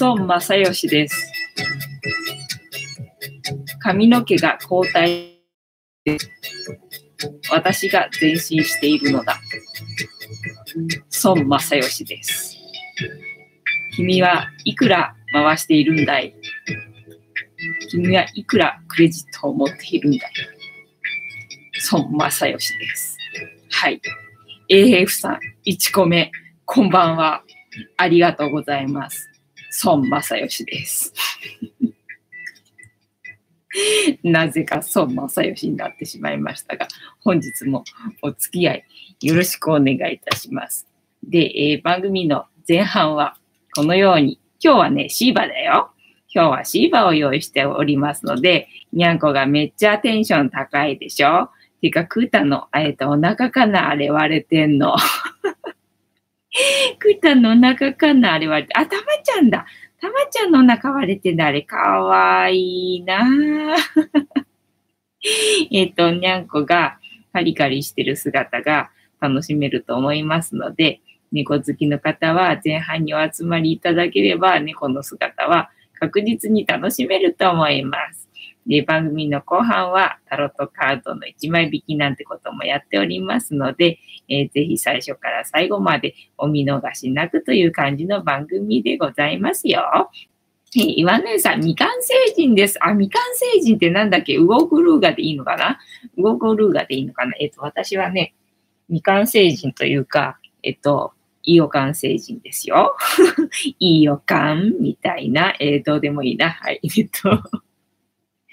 孫正義です。髪の毛が交代。私が前進しているのだ。孫正義です。君はいくら回しているんだい？君はいくらクレジットを持っているんだい？孫正義です。はい。AF さん、1個目、こんばんは。ありがとうございます。孫正義です。なぜか孫正義になってしまいましたが、本日もお付き合いよろしくお願いいたします。で、えー番組の前半はこのように、今日はね、シーバだよ。今日はシーバを用意しておりますので、にゃんこがめっちゃテンション高いでしょてか、クータの、えっと、お腹かな？あれ割れてんの。クータンのお腹かな？あれ割れて、あ、たまちゃんだ。たまちゃんのお腹割れてんだ。あれ、かわいいな えっと、にゃんこがカリカリしてる姿が楽しめると思いますので、猫好きの方は前半にお集まりいただければ、猫の姿は確実に楽しめると思います。で、番組の後半はタロットカードの1枚引きなんてこともやっておりますので、えーぜひ最初から最後までお見逃しなくという感じの番組でございますよ。えー岩根さん、未完成人です。あ、未完成人ってなんだっけ？ウゴグルーガでいいのかな？ウゴグルーガでいいのかな？えっ、と、私はね、未完成人というか、えっ、と、いいお完成人ですよ。いいおかんみたいな、えーどうでもいいな。はい。えっと、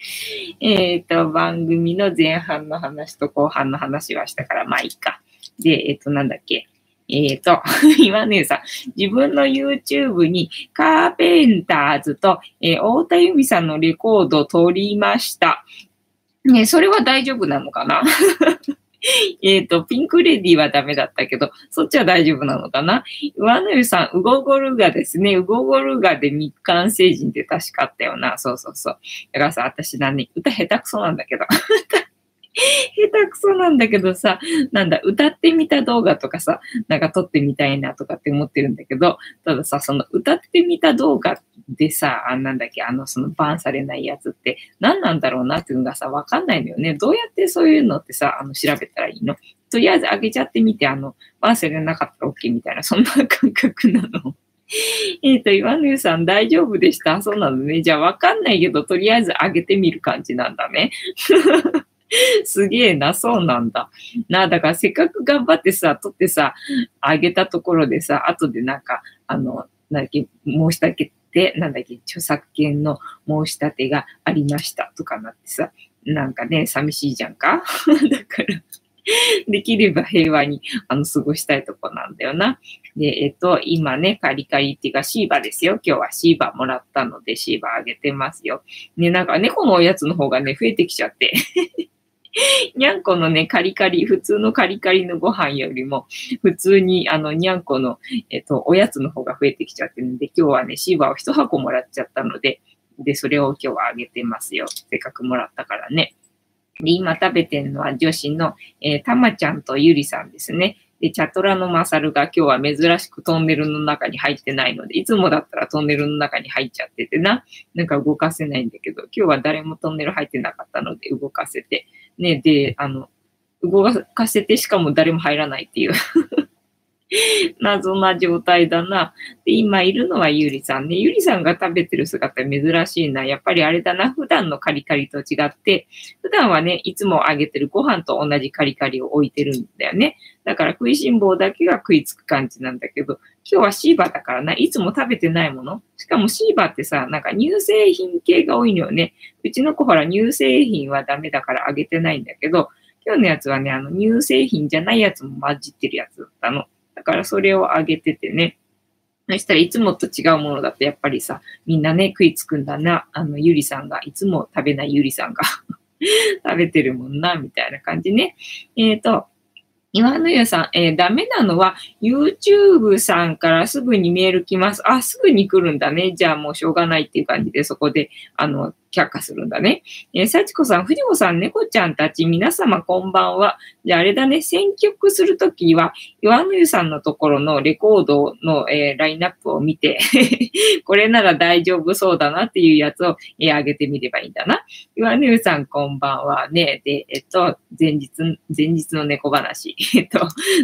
えっと、番組の前半の話と後半の話はしたから、まあいいか。で、えっ、と、なんだっけ。えっ、と、今ねさ、自分の YouTube にカーペンターズと、えー太田由美さんのレコードを撮りました。ね、それは大丈夫なのかな？えっと、ピンクレディはダメだったけど、そっちは大丈夫なのかな？上野湯さん、ウゴゴルガですね。ウゴゴルガで日韓成人って確かあったよな。そうそうそう。だからさ、私だね、歌下手くそなんだけど。下手くそなんだけどさ、なんだ、歌ってみた動画とかさ、なんか撮ってみたいなとかって思ってるんだけど、たださ、その歌ってみた動画でさ、あなんだっけ、あの、そのバンされないやつって何なんだろうなっていうのがさ、わかんないのよね。どうやってそういうのってさ、あの、調べたらいいの？とりあえず上げちゃってみて、あの、バンされなかったら OK みたいな、そんな感覚なの。えっと、岩根さん大丈夫でした？そうなのね。じゃあわかんないけど、とりあえず上げてみる感じなんだね。すげえな、そうなんだ。なあ、だからせっかく頑張ってさ、撮ってさ、上げたところでさ、後でなんか、あの、なんだっけ、申し立て、なんだっけ、著作権の申し立てがありましたとかなってさ、なんかね、寂しいじゃんか？だから、できれば平和にあの過ごしたいとこなんだよな。で、えっと、今ね、カリカリっていうかシーバですよ。今日はシーバもらったのでシーバあげてますよ。ね、なんか猫のおやつの方がね、増えてきちゃって。にゃんこのね、カリカリ、普通のカリカリのご飯よりも、普通に、あの、にゃんこの、えっと、おやつの方が増えてきちゃってるんで、今日はね、シーバーを一箱もらっちゃったので、で、それを今日はあげてますよ。せっかくもらったからね。で、今食べてるのは女子の、えーたまちゃんとゆりさんですね。で、チャトラのマサルが今日は珍しくトンネルの中に入ってないので、いつもだったらトンネルの中に入っちゃっててな、なんか動かせないんだけど、今日は誰もトンネル入ってなかったので動かせて、ね、で、あの、動かせてしかも誰も入らないっていう。謎な状態だな。で、今いるのはゆりさんね。ゆりさんが食べてる姿珍しいな。やっぱりあれだな。普段のカリカリと違って、普段はね、いつもあげてるご飯と同じカリカリを置いてるんだよね。だから食いしん坊だけが食いつく感じなんだけど、今日はシーバだからな。いつも食べてないもの。しかもシーバってさ、なんか乳製品系が多いのよね。うちの子ほら乳製品はダメだからあげてないんだけど、今日のやつはね、あの乳製品じゃないやつも混じってるやつだったの。だからそれをあげててね。そしたらいつもと違うものだとやっぱりさ、みんなね、食いつくんだな。あの、ゆりさんが、いつも食べないゆりさんが 食べてるもんな、みたいな感じね。えっ、と、岩野湯さん、えーダメなのは YouTube さんからすぐにメール来ます。あ、すぐに来るんだね。じゃあもうしょうがないっていう感じで、そこで、あの、却下するんだね。えー、幸子さん、藤子さん、猫ちゃんたち、皆様こんばんは。じゃああれだね、選曲するときは、岩野湯さんのところのレコードの、えー、ラインナップを見て これなら大丈夫そうだなっていうやつを、えー、上げてみればいいんだな。岩野湯さん、こんばんはね。で、えっと、前日、前日の猫話。えっと、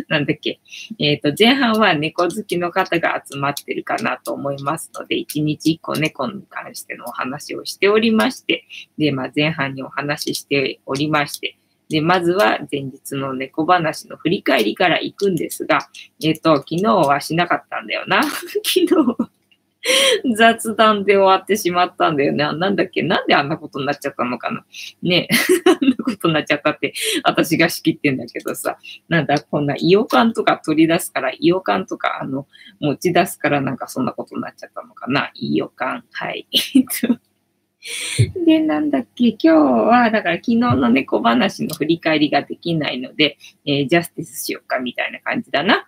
なんだっけ。えっと、前半は猫好きの方が集まってるかなと思いますので、一日一個猫に関してのお話をしておりますまして、で、まあ、前半にお話ししておりまして、で、まずは前日の猫話の振り返りから行くんですが、えっ、と、昨日はしなかったんだよな。昨日雑談で終わってしまったんだよね。なんだっけ？なんであんなことになっちゃったのかな？ね あんなことになっちゃったって私が仕切ってんだけどさ。なんだ、こんなイオカンとか取り出すから、イオカンとかあの、持ち出すからなんかそんなことになっちゃったのかなイオカン。はい。で、なんだっけ、今日は、だから昨日の猫話の振り返りができないので、えー、ジャスティスしようかみたいな感じだな。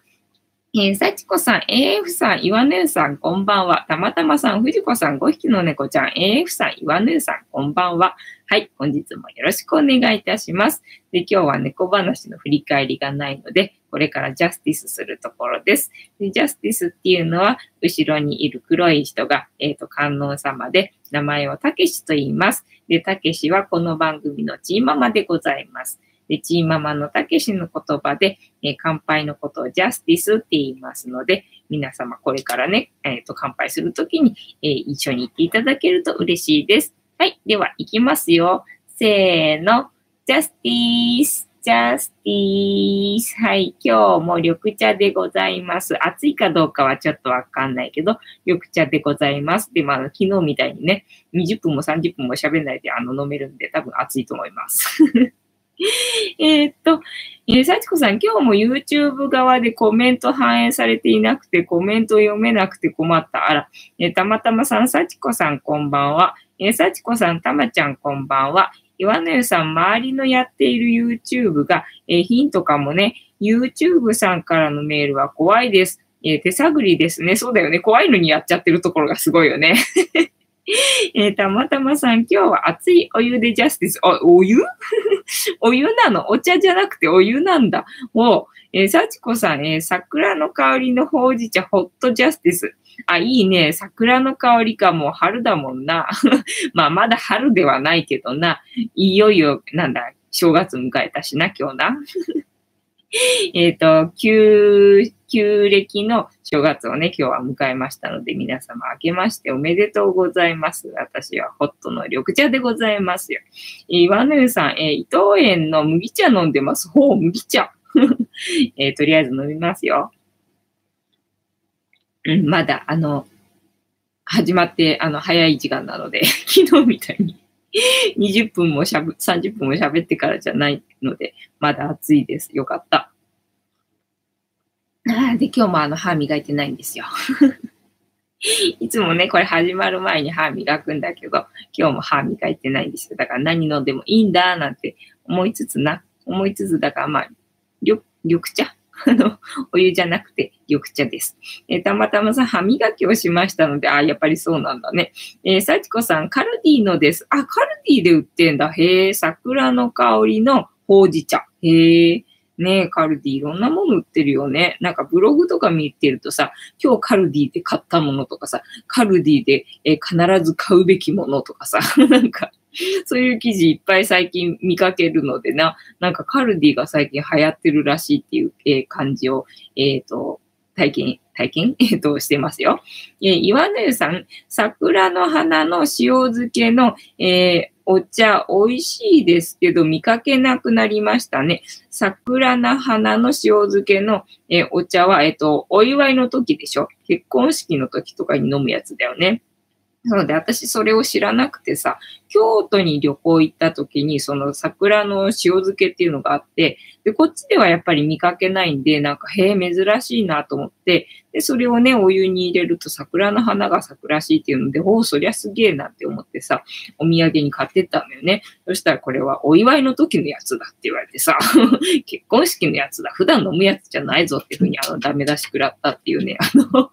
えー、幸子さん、AF さん、岩根さん、こんばんは。たまたまさん、藤子さん、5匹の猫ちゃん、AF さん、岩根さん、こんばんは。はい、本日もよろしくお願いいたします。で、今日は猫話の振り返りがないので、これからジャスティスするところです。でジャスティスっていうのは、後ろにいる黒い人が、えっ、ー、と、観音様で、名前をたけしと言います。で、たけしはこの番組のチーママでございます。で、チーママのたけしの言葉で、えー、乾杯のことをジャスティスって言いますので、皆様これからね、えっ、ー、と、乾杯するときに、えー、一緒に行っていただけると嬉しいです。はい。では、行きますよ。せーの。ジャスティス。ジャスティス。はい。今日も緑茶でございます。暑いかどうかはちょっとわかんないけど、緑茶でございます。で、まあ、昨日みたいにね、20分も30分も喋んないで、あの、飲めるんで、多分暑いと思います。えっと、えー、幸子さん、今日も YouTube 側でコメント反映されていなくて、コメント読めなくて困った。あら、えー、たまたまさん、幸子さん、こんばんは。えー、幸子さん、たまちゃん、こんばんは。岩根さん、周りのやっている YouTube が、えー、ヒントかもね。YouTube さんからのメールは怖いです。えー、手探りですね。そうだよね。怖いのにやっちゃってるところがすごいよね。えー、たまたまさん、今日は熱いお湯でジャスティス。あ、お湯？お湯なの？お茶じゃなくてお湯なんだ。もう、えー、幸子さん、えー、桜の香りのほうじ茶、ホットジャスティス。あ、いいね。桜の香りか。もう春だもんな。まあ、まだ春ではないけどな。いよいよ、なんだ、正月迎えたしな、今日な。えっと、旧、旧暦の正月をね、今日は迎えましたので、皆様明けましておめでとうございます。私はホットの緑茶でございますよえ。岩野さん、えー、伊藤園の麦茶飲んでます。ほう、麦茶。えー、とりあえず飲みますよ。うん、まだ、あの、始まって、あの、早い時間なので、昨日みたいに 20分もしゃぶ、30分も喋ってからじゃないので、まだ暑いです。よかった。あで、今日もあの、歯磨いてないんですよ。いつもね、これ始まる前に歯磨くんだけど、今日も歯磨いてないんですよ。だから何飲んでもいいんだ、なんて思いつつな、思いつつ、だからまあ、緑、緑茶あの、お湯じゃなくて緑茶です。えー、たまたまさん、歯磨きをしましたので、あ、やっぱりそうなんだね。えー、幸子さん、カルディのです。あ、カルディで売ってんだ。へえ、桜の香りのほうじ茶。へえ。ねえカルディいろんなもの売ってるよね。なんかブログとか見てるとさ、今日カルディで買ったものとかさ、カルディで、えー、必ず買うべきものとかさ、なんか そういう記事いっぱい最近見かけるのでな、なんかカルディが最近流行ってるらしいっていう、えー、感じを、えっ、ー、と、体験、体験、えっ、ー、と、してますよ。えー、岩根さん、桜の花の塩漬けの、えー、お茶美味しいですけど見かけなくなりましたね。桜の花の塩漬けの、え、お茶は、えっ、と、お祝いの時でしょ？結婚式の時とかに飲むやつだよね。なので、私それを知らなくてさ、京都に旅行行った時に、その桜の塩漬けっていうのがあって、で、こっちではやっぱり見かけないんで、なんか、へえ、珍しいなと思って、で、それをね、お湯に入れると桜の花が咲くらしいっていうので、おお、そりゃすげえなって思ってさ、お土産に買ってったんだよね。そしたらこれはお祝いの時のやつだって言われてさ、結婚式のやつだ、普段飲むやつじゃないぞっていうふうに、あの、ダメ出し食らったっていうね、あの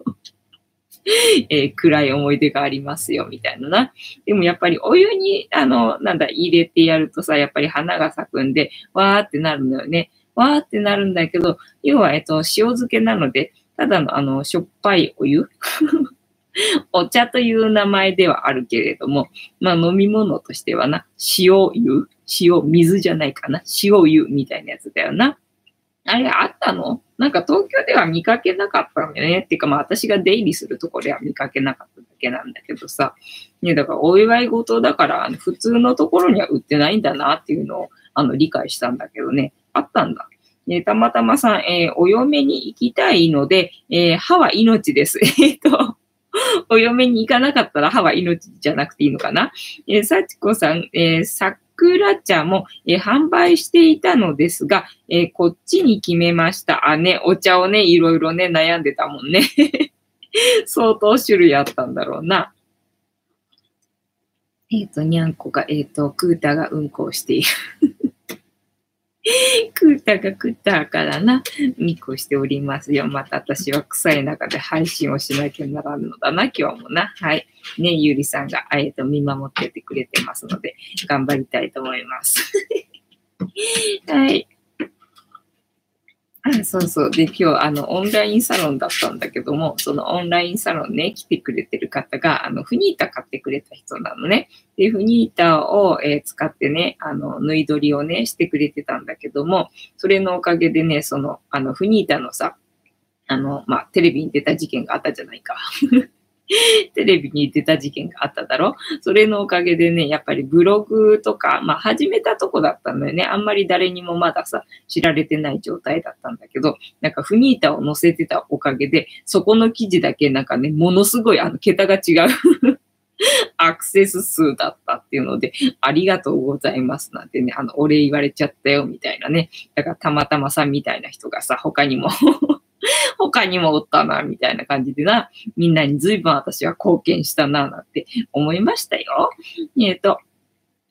えー、暗い思い出がありますよ、みたいなな。でもやっぱりお湯に、あの、なんだ、入れてやるとさ、やっぱり花が咲くんで、わーってなるのよね。わーってなるんだけど、要は、えっと、塩漬けなので、ただの、あの、しょっぱいお湯？お茶という名前ではあるけれども、まあ飲み物としてはな、塩湯？塩、水じゃないかな？塩湯みたいなやつだよな。あれあったの？なんか東京では見かけなかったんだよね。っていうかまあ私が出入りするとこでは見かけなかっただけなんだけどさ。ね、だからお祝い事だから普通のところには売ってないんだなっていうのをあの理解したんだけどね。あったんだ。ね、たまたまさん、えー、お嫁に行きたいので、えー、歯は命です。えっと、お嫁に行かなかったら歯は命じゃなくていいのかな？えー、幸子さん、えー、桜茶も、えー、販売していたのですが、え、こっちに決めました。あ、ね、お茶をね、いろいろね、悩んでたもんね。相当種類あったんだろうな。えっ、ー、と、にゃんこが、えっ、ー、と、クータがうんこをしている。食ったか食ったからな、みこしておりますよ。また私は臭い中で配信をしなきゃならんのだな、今日もな。はい。ね、ゆりさんが、あえと見守っててくれてますので、頑張りたいと思います。はい。そうそう。で、今日、あの、オンラインサロンだったんだけども、そのオンラインサロンね、来てくれてる方が、あの、フニータ買ってくれた人なのね。で、フニータを、えー、使ってね、あの、縫い取りをね、してくれてたんだけども、それのおかげでね、その、あの、フニータのさ、あの、まあ、テレビに出た事件があったじゃないか。テレビに出た事件があっただろ？それのおかげでね、やっぱりブログとか、まあ始めたとこだったんだよね。あんまり誰にもまださ、知られてない状態だったんだけど、なんかフニータを載せてたおかげで、そこの記事だけなんかね、ものすごいあの桁が違う アクセス数だったっていうので、ありがとうございますなんてね、あの、お礼言われちゃったよみたいなね。だからたまたまさんみたいな人がさ、他にも他にもおったな、みたいな感じでな、みんなに随分私は貢献したな、なんて思いましたよ。えっ、ー、と、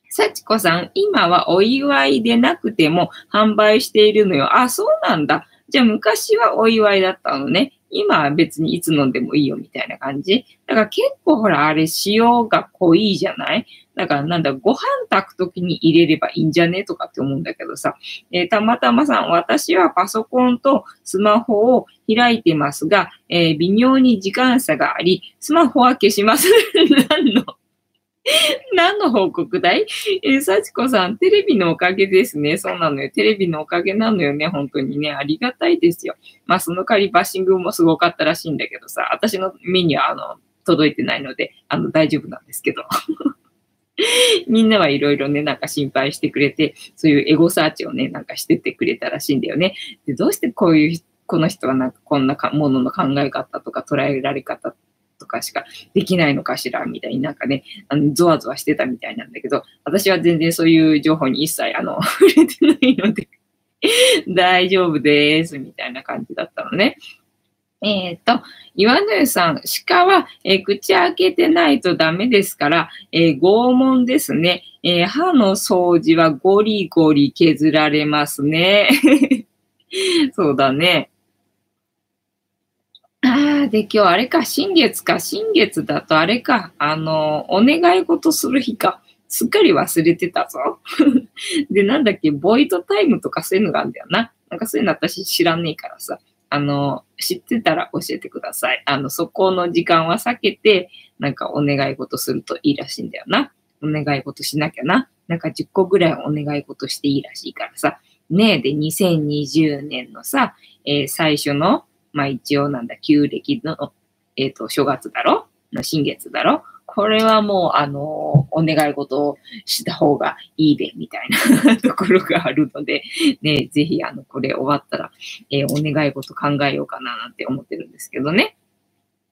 幸子さん、今はお祝いでなくても販売しているのよ。あ、そうなんだ。じゃあ昔はお祝いだったのね。今は別にいつ飲んでもいいよみたいな感じ？だから結構ほら、あれ塩が濃いじゃない？だからなんだ、ご飯炊くときに入れればいいんじゃねとかって思うんだけどさ、えー、たまたまさん、私はパソコンとスマホを開いてますが、えー、微妙に時間差があり、スマホは消します。何の？何の報告だい？え、幸子さん、テレビのおかげですね。そうなのよ。テレビのおかげなのよね。本当にね。ありがたいですよ。まあ、その代わりバッシングもすごかったらしいんだけどさ、私の目には、あの、届いてないので、あの、大丈夫なんですけど。みんなはいろいろね、なんか心配してくれて、そういうエゴサーチをね、なんかしてってくれたらしいんだよね。で、どうしてこういう、この人はなんかこんなかものの考え方とか捉えられ方とかしかできないのかしらみたいになんかね、あの、ゾワゾワしてたみたいなんだけど、私は全然そういう情報に一切あの、触れてないので 大丈夫です、みたいな感じだったのね。えっ、ー、と、岩根さん、鹿は、えー、口開けてないとダメですから、えー、拷問ですね。え歯の掃除はゴリゴリ削られますね。そうだね。ああ、で、今日あれか、新月か、新月だとあれか、あの、お願い事する日か。すっかり忘れてたぞ。で、なんだっけ、ボイトタイムとかそういうのがあるんだよな。なんかそういうの私知らねえからさ。あの、知ってたら教えてください。あの、そこの時間は避けて、なんかお願い事するといいらしいんだよな。お願い事しなきゃな。なんか10個ぐらいお願い事していいらしいからさ。ねえ、で、2020年のさ、えー、最初の、まあ一応なんだ、旧暦の、えっ、ー、と、正月だろ？の新月だろ？これはもう、あの、お願い事をした方がいいべ、みたいな ところがあるので、ね、ぜひ、あの、これ終わったら、えー、お願い事考えようかな、なんて思ってるんですけどね。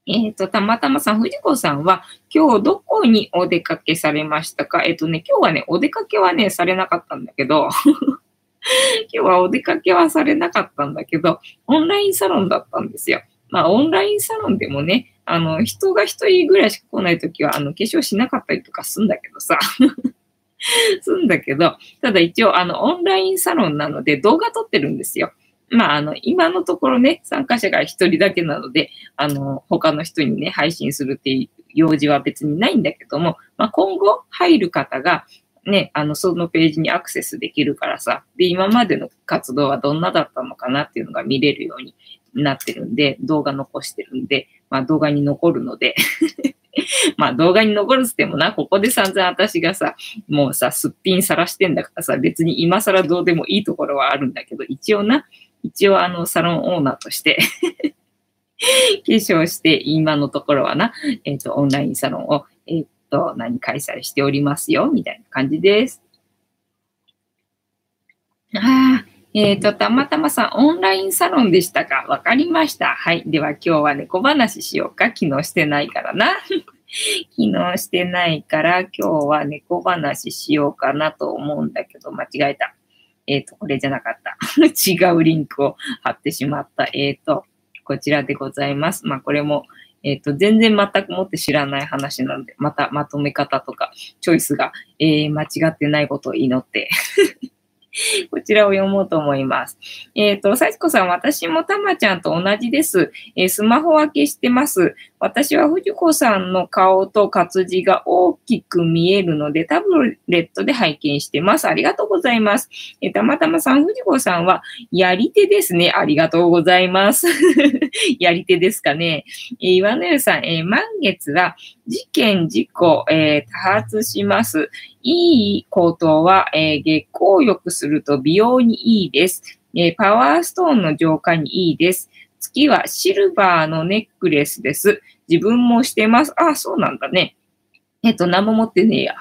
えっ、ー、と、たまたまさん、藤子さんは、今日どこにお出かけされましたか？えっ、ー、とね、今日はね、お出かけはね、されなかったんだけど、今日はお出かけはされなかったんだけど、オンラインサロンだったんですよ。まあ、オンラインサロンでもね、あの、人が一人ぐらいしか来ないときは、あの、化粧しなかったりとかすんだけどさ。すんだけど、ただ一応、あの、オンラインサロンなので動画撮ってるんですよ。まあ、あの、今のところね、参加者が一人だけなので、あの、他の人にね、配信するっていう用事は別にないんだけども、まあ、今後入る方が、ね、あの、そのページにアクセスできるからさ、で、今までの活動はどんなだったのかなっていうのが見れるようになってるんで、動画残してるんで、まあ動画に残るので。まあ動画に残るってもな、ここで散々私がさ、もうさ、すっぴんさらしてんだからさ、別に今更どうでもいいところはあるんだけど、一応な、一応あの、サロンオーナーとして 化粧して、今のところはな、えっ、ー、と、オンラインサロンを、えっ、ー、と、何開催しておりますよ、みたいな感じです。ああ、えっ、ー、と、たまたまさん、オンラインサロンでしたか？わかりました。はい。では今日は猫話しようか？昨日してないからな。昨日してないから、今日は猫話しようかなと思うんだけど、間違えた。えっ、ー、と、これじゃなかった。違うリンクを貼ってしまった。えっ、ー、と、こちらでございます。まあ、これも、えっ、ー、と、全然全くもって知らない話なんで、またまとめ方とか、チョイスが、えー、間違ってないことを祈って。こちらを読もうと思います。えっ、ー、と、幸子さん、私もたまちゃんと同じです。えー、スマホ分けしてます。私は藤子さんの顔と活字が大きく見えるので、タブレットで拝見してます。ありがとうございます。えー、たまたまさん、藤子さんは、やり手ですね。ありがとうございます。やり手ですかね。えー、岩根さん、え、満月は、事件、事故、え、多発します。いいことは、えー、月光浴すると美容にいいです。えー、パワーストーンの浄化にいいです。月はシルバーのネックレスです。自分もしてます。あ、そうなんだね。えっと、何も持ってねえや。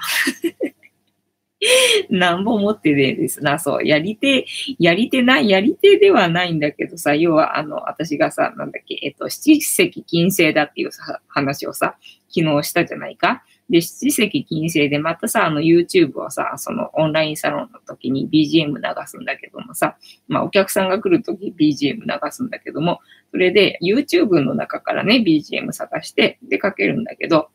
何も持ってねえですな。そう。やり手、やり手ない、やり手ではないんだけどさ、要は、あの、私がさ、なんだっけ、えっと、七石金星だっていう、話をさ、昨日したじゃないか。で、七石金星でまたさ、あの YouTube をさ、そのオンラインサロンの時に BGM 流すんだけどもさ、まあお客さんが来る時 BGM 流すんだけども、それで YouTube の中からね、BGM 探してでかけるんだけど、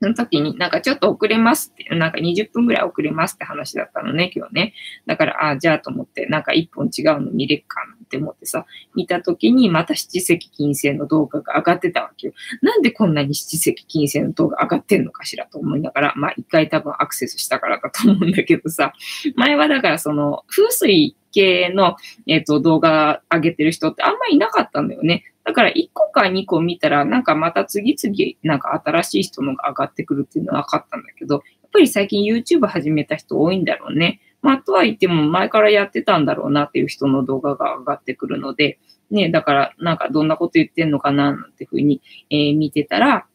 その時になんかちょっと遅れますって、なんか20分ぐらい遅れますって話だったのね、今日ね。だから、ああ、じゃあと思って、なんか1本違うの見れっかなって思ってさ、見た時にまた七石金星の動画が上がってたわけよ。なんでこんなに七石金星の動画上がってんのかしらと思いながら、まあ一回多分アクセスしたからだと思うんだけどさ、前はだからその風水系の、えっ、ー、と、動画上げてる人ってあんまりいなかったんだよね。だから1個か2個見たら、なんかまた次々、なんか新しい人のが上がってくるっていうのは分かったんだけど、やっぱり最近 YouTube 始めた人多いんだろうね。まあ、とは言っても前からやってたんだろうなっていう人の動画が上がってくるので、ね、だからなんかどんなこと言ってんのかななんてふうに、えー、見てたら、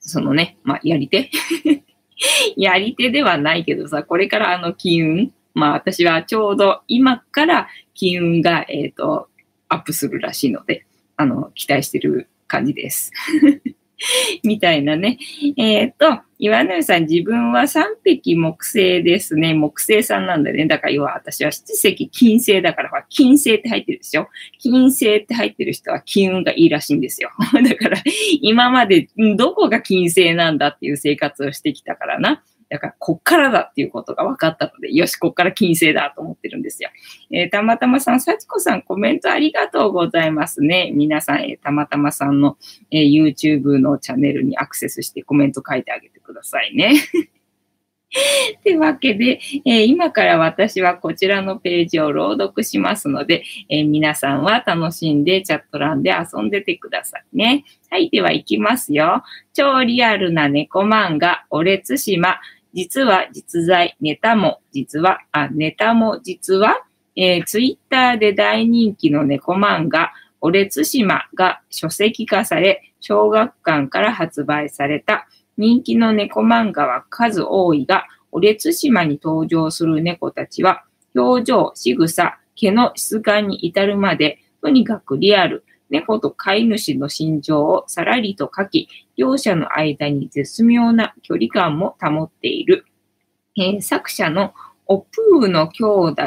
そのね、まあ、やり手？やり手ではないけどさ、これからあの金運、まあ私はちょうど今から金運が、えっ、ー、と、アップするらしいので、あの、期待してる感じです。みたいなね。えっ、ー、と、岩波さん、自分は3匹木星ですね。木星さんなんだね。だから要は私は七石金星だから、金星って入ってるでしょ？金星って入ってる人は金運がいいらしいんですよ。だから、今までどこが金星なんだっていう生活をしてきたからな。だから、こっからだっていうことが分かったので、よし、こっから金星だと思ってるんですよ。えー、たまたまさん、幸子さん、コメントありがとうございますね。皆さん、えー、たまたまさんの、えー、YouTube のチャンネルにアクセスしてコメント書いてあげてくださいね。ってわけで、えー、今から私はこちらのページを朗読しますので、えー、皆さんは楽しんでチャット欄で遊んでてくださいね。はい、では行きますよ。超リアルな猫漫画、オレツ島。実は実在、ネタも実は、あ、ネタも実は、えー、ツイッターで大人気の猫漫画、オレツ島が書籍化され、小学館から発売された人気の猫漫画は数多いが、オレツ島に登場する猫たちは、表情、仕草、毛の質感に至るまで、とにかくリアル、猫と飼い主の心情をさらりと書き、両者の間に絶妙な距離感も保っている。えー、作者のオプーの兄弟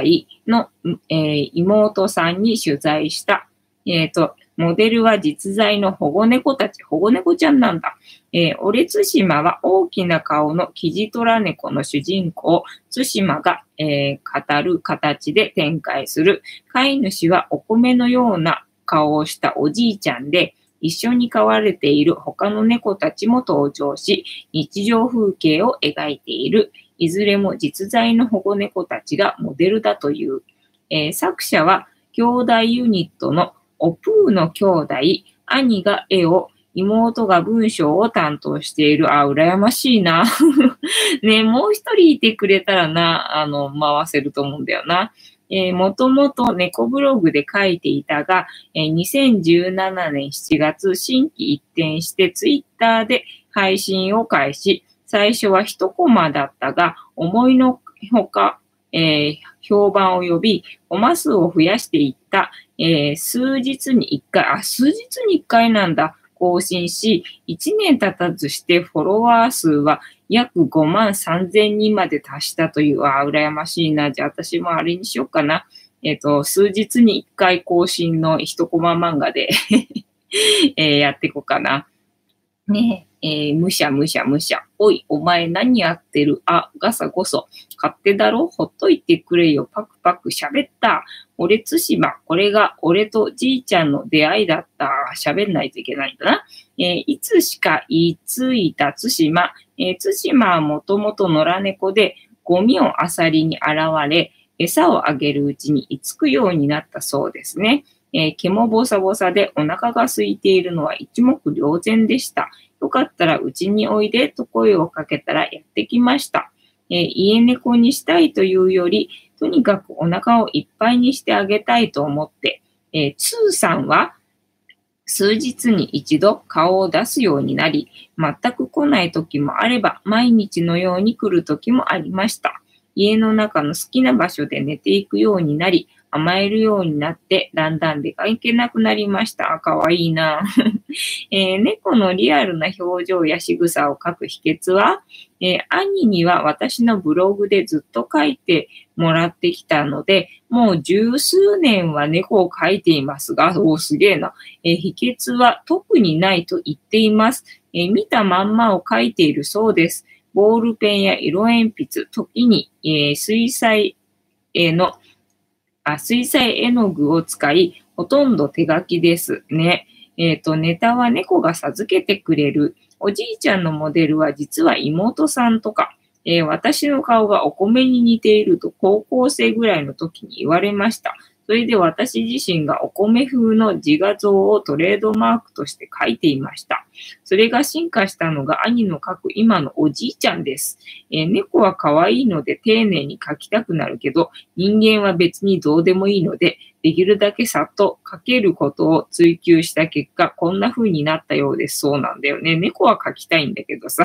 の、えー、妹さんに取材した。えっ、ー、と、モデルは実在の保護猫たち、保護猫ちゃんなんだ。えー、オレツシマは大きな顔のキジトラ猫の主人公、ツシマが、えー、語る形で展開する。飼い主はお米のような顔をしたおじいちゃんで、一緒に飼われている他の猫たちも登場し、日常風景を描いている。いずれも実在の保護猫たちがモデルだという。えー、作者は兄弟ユニットのオプーの兄弟、兄が絵を、妹が文章を担当している。あ、羨ましいな。ねもう一人いてくれたらな、あの、回せると思うんだよな。えー、もともと猫ブログで書いていたが、えー、2017年7月、新規一転してツイッターで配信を開始。最初は一コマだったが、思いのほか、えー、評判を呼び、コマ数を増やしていった。えー、数日に一回、あ、数日に一回なんだ。更新し、一年経たずしてフォロワー数は約5万3000人まで達したという、あ、羨ましいな。じゃあ私もあれにしようかな。えっ、ー、と、数日に一回更新の一コマ漫画で え、やっていこうかな。ねえー、むしゃむしゃむしゃ。おい、お前何やってる？あ、ガサゴソ。勝手だろ？ほっといてくれよ。パクパク喋った。俺つしま。これが俺とじいちゃんの出会いだった。喋んないといけないんだな。えー、いつしか言いついたつしま。えー、つしまはもともと野良猫で、ゴミをあさりに現れ、餌をあげるうちに居つくようになったそうですね。えー、毛もボサボサでお腹が空いているのは一目瞭然でした。よかったらうちにおいでと声をかけたらやってきました。えー、家猫にしたいというより、とにかくお腹をいっぱいにしてあげたいと思って、えー、ーさんは数日に一度顔を出すようになり、全く来ない時もあれば、毎日のように来る時もありました。家の中の好きな場所で寝ていくようになり、甘えるようになって、だんだん出かけなくなりました。かわいいな、えー、猫のリアルな表情や仕草を描く秘訣は、えー、兄には私のブログでずっと書いてもらってきたので、もう十数年は猫を描いていますが、おすげえな、えー、秘訣は特にないと言っています、え見たまんまを描いているそうです。ボールペンや色鉛筆、時に、え水彩絵のあ、水彩絵の具を使い、ほとんど手書きですね。えっ、ー、と、ネタは猫が授けてくれる。おじいちゃんのモデルは実は妹さんとか、えー、私の顔がお米に似ていると高校生ぐらいの時に言われました。それで私自身がお米風の自画像をトレードマークとして書いていました。それが進化したのが兄の描く今のおじいちゃんです。えー、猫は可愛いので丁寧に描きたくなるけど、人間は別にどうでもいいので、できるだけさっと描けることを追求した結果、こんな風になったようです。そうなんだよね。猫は描きたいんだけどさ。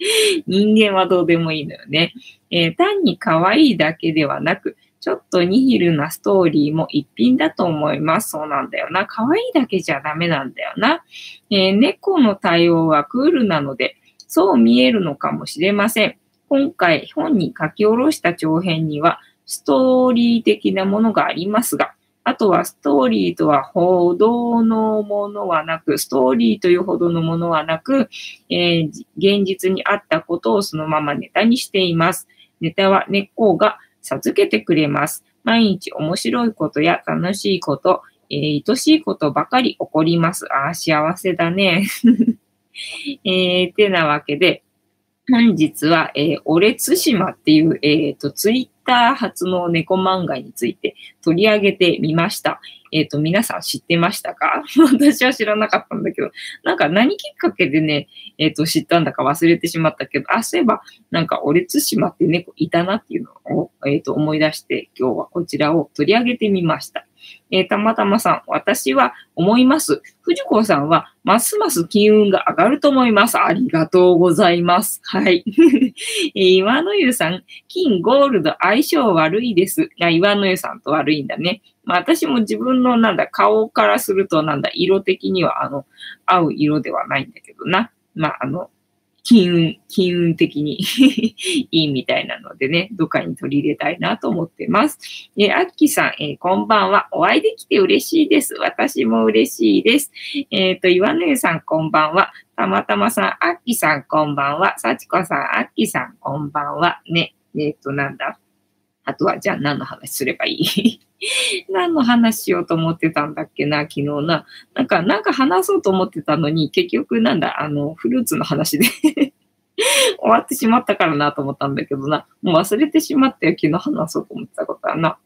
人間はどうでもいいのよね。えー、単に可愛いだけではなく、ちょっとニヒルなストーリーも一品だと思います。そうなんだよな。可愛いだけじゃダメなんだよな。えー、猫の対応はクールなので、そう見えるのかもしれません。今回本に書き下ろした長編にはストーリー的なものがありますが、あとはストーリーとはほどのものはなく、ストーリーというほどのものはなく、えー、現実にあったことをそのままネタにしています。ネタは根っこが授けてくれます。毎日面白いことや楽しいこと、えー、愛しいことばかり起こります。ああ、幸せだね。えー、てなわけで、本日は、えー、オレツシマっていう、えっ、ー、と、ツイッター発の猫漫画について取り上げてみました。えっ、ー、と、皆さん知ってましたか？私は知らなかったんだけど、なんか何きっかけでね、えっ、ー、と、知ったんだか忘れてしまったけど、あ、そういえば、なんか、オレツシマって猫いたなっていうのを、えっ、と、思い出して、今日はこちらを取り上げてみました。えー、たまたまさん、私は思います。藤子さんは、ますます金運が上がると思います。ありがとうございます。はい。えー、岩野湯さん、金、ゴールド、相性悪いです。いや、岩野湯さんと悪いんだね。まあ、私も自分のなんだ、顔からするとなんだ、色的にはあの、合う色ではないんだけどな。まあ、あの、金運、金運的に いいみたいなのでね、どっかに取り入れたいなと思ってます。えー、アッキーさん、えー、こんばんは。お会いできて嬉しいです。私も嬉しいです。えっ、ー、と、岩根さん、こんばんは。たまたまさん、アッキーさん、こんばんは。幸子さん、アッキーさん、こんばんは。ね、えっ、と、なんだ？あとは、じゃあ何の話すればいい？何の話しようと思ってたんだっけな、昨日な。なんか、なんか話そうと思ってたのに、結局なんだ、あの、フルーツの話で 終わってしまったからなと思ったんだけどな。もう忘れてしまったよ、昨日話そうと思ってたことはな。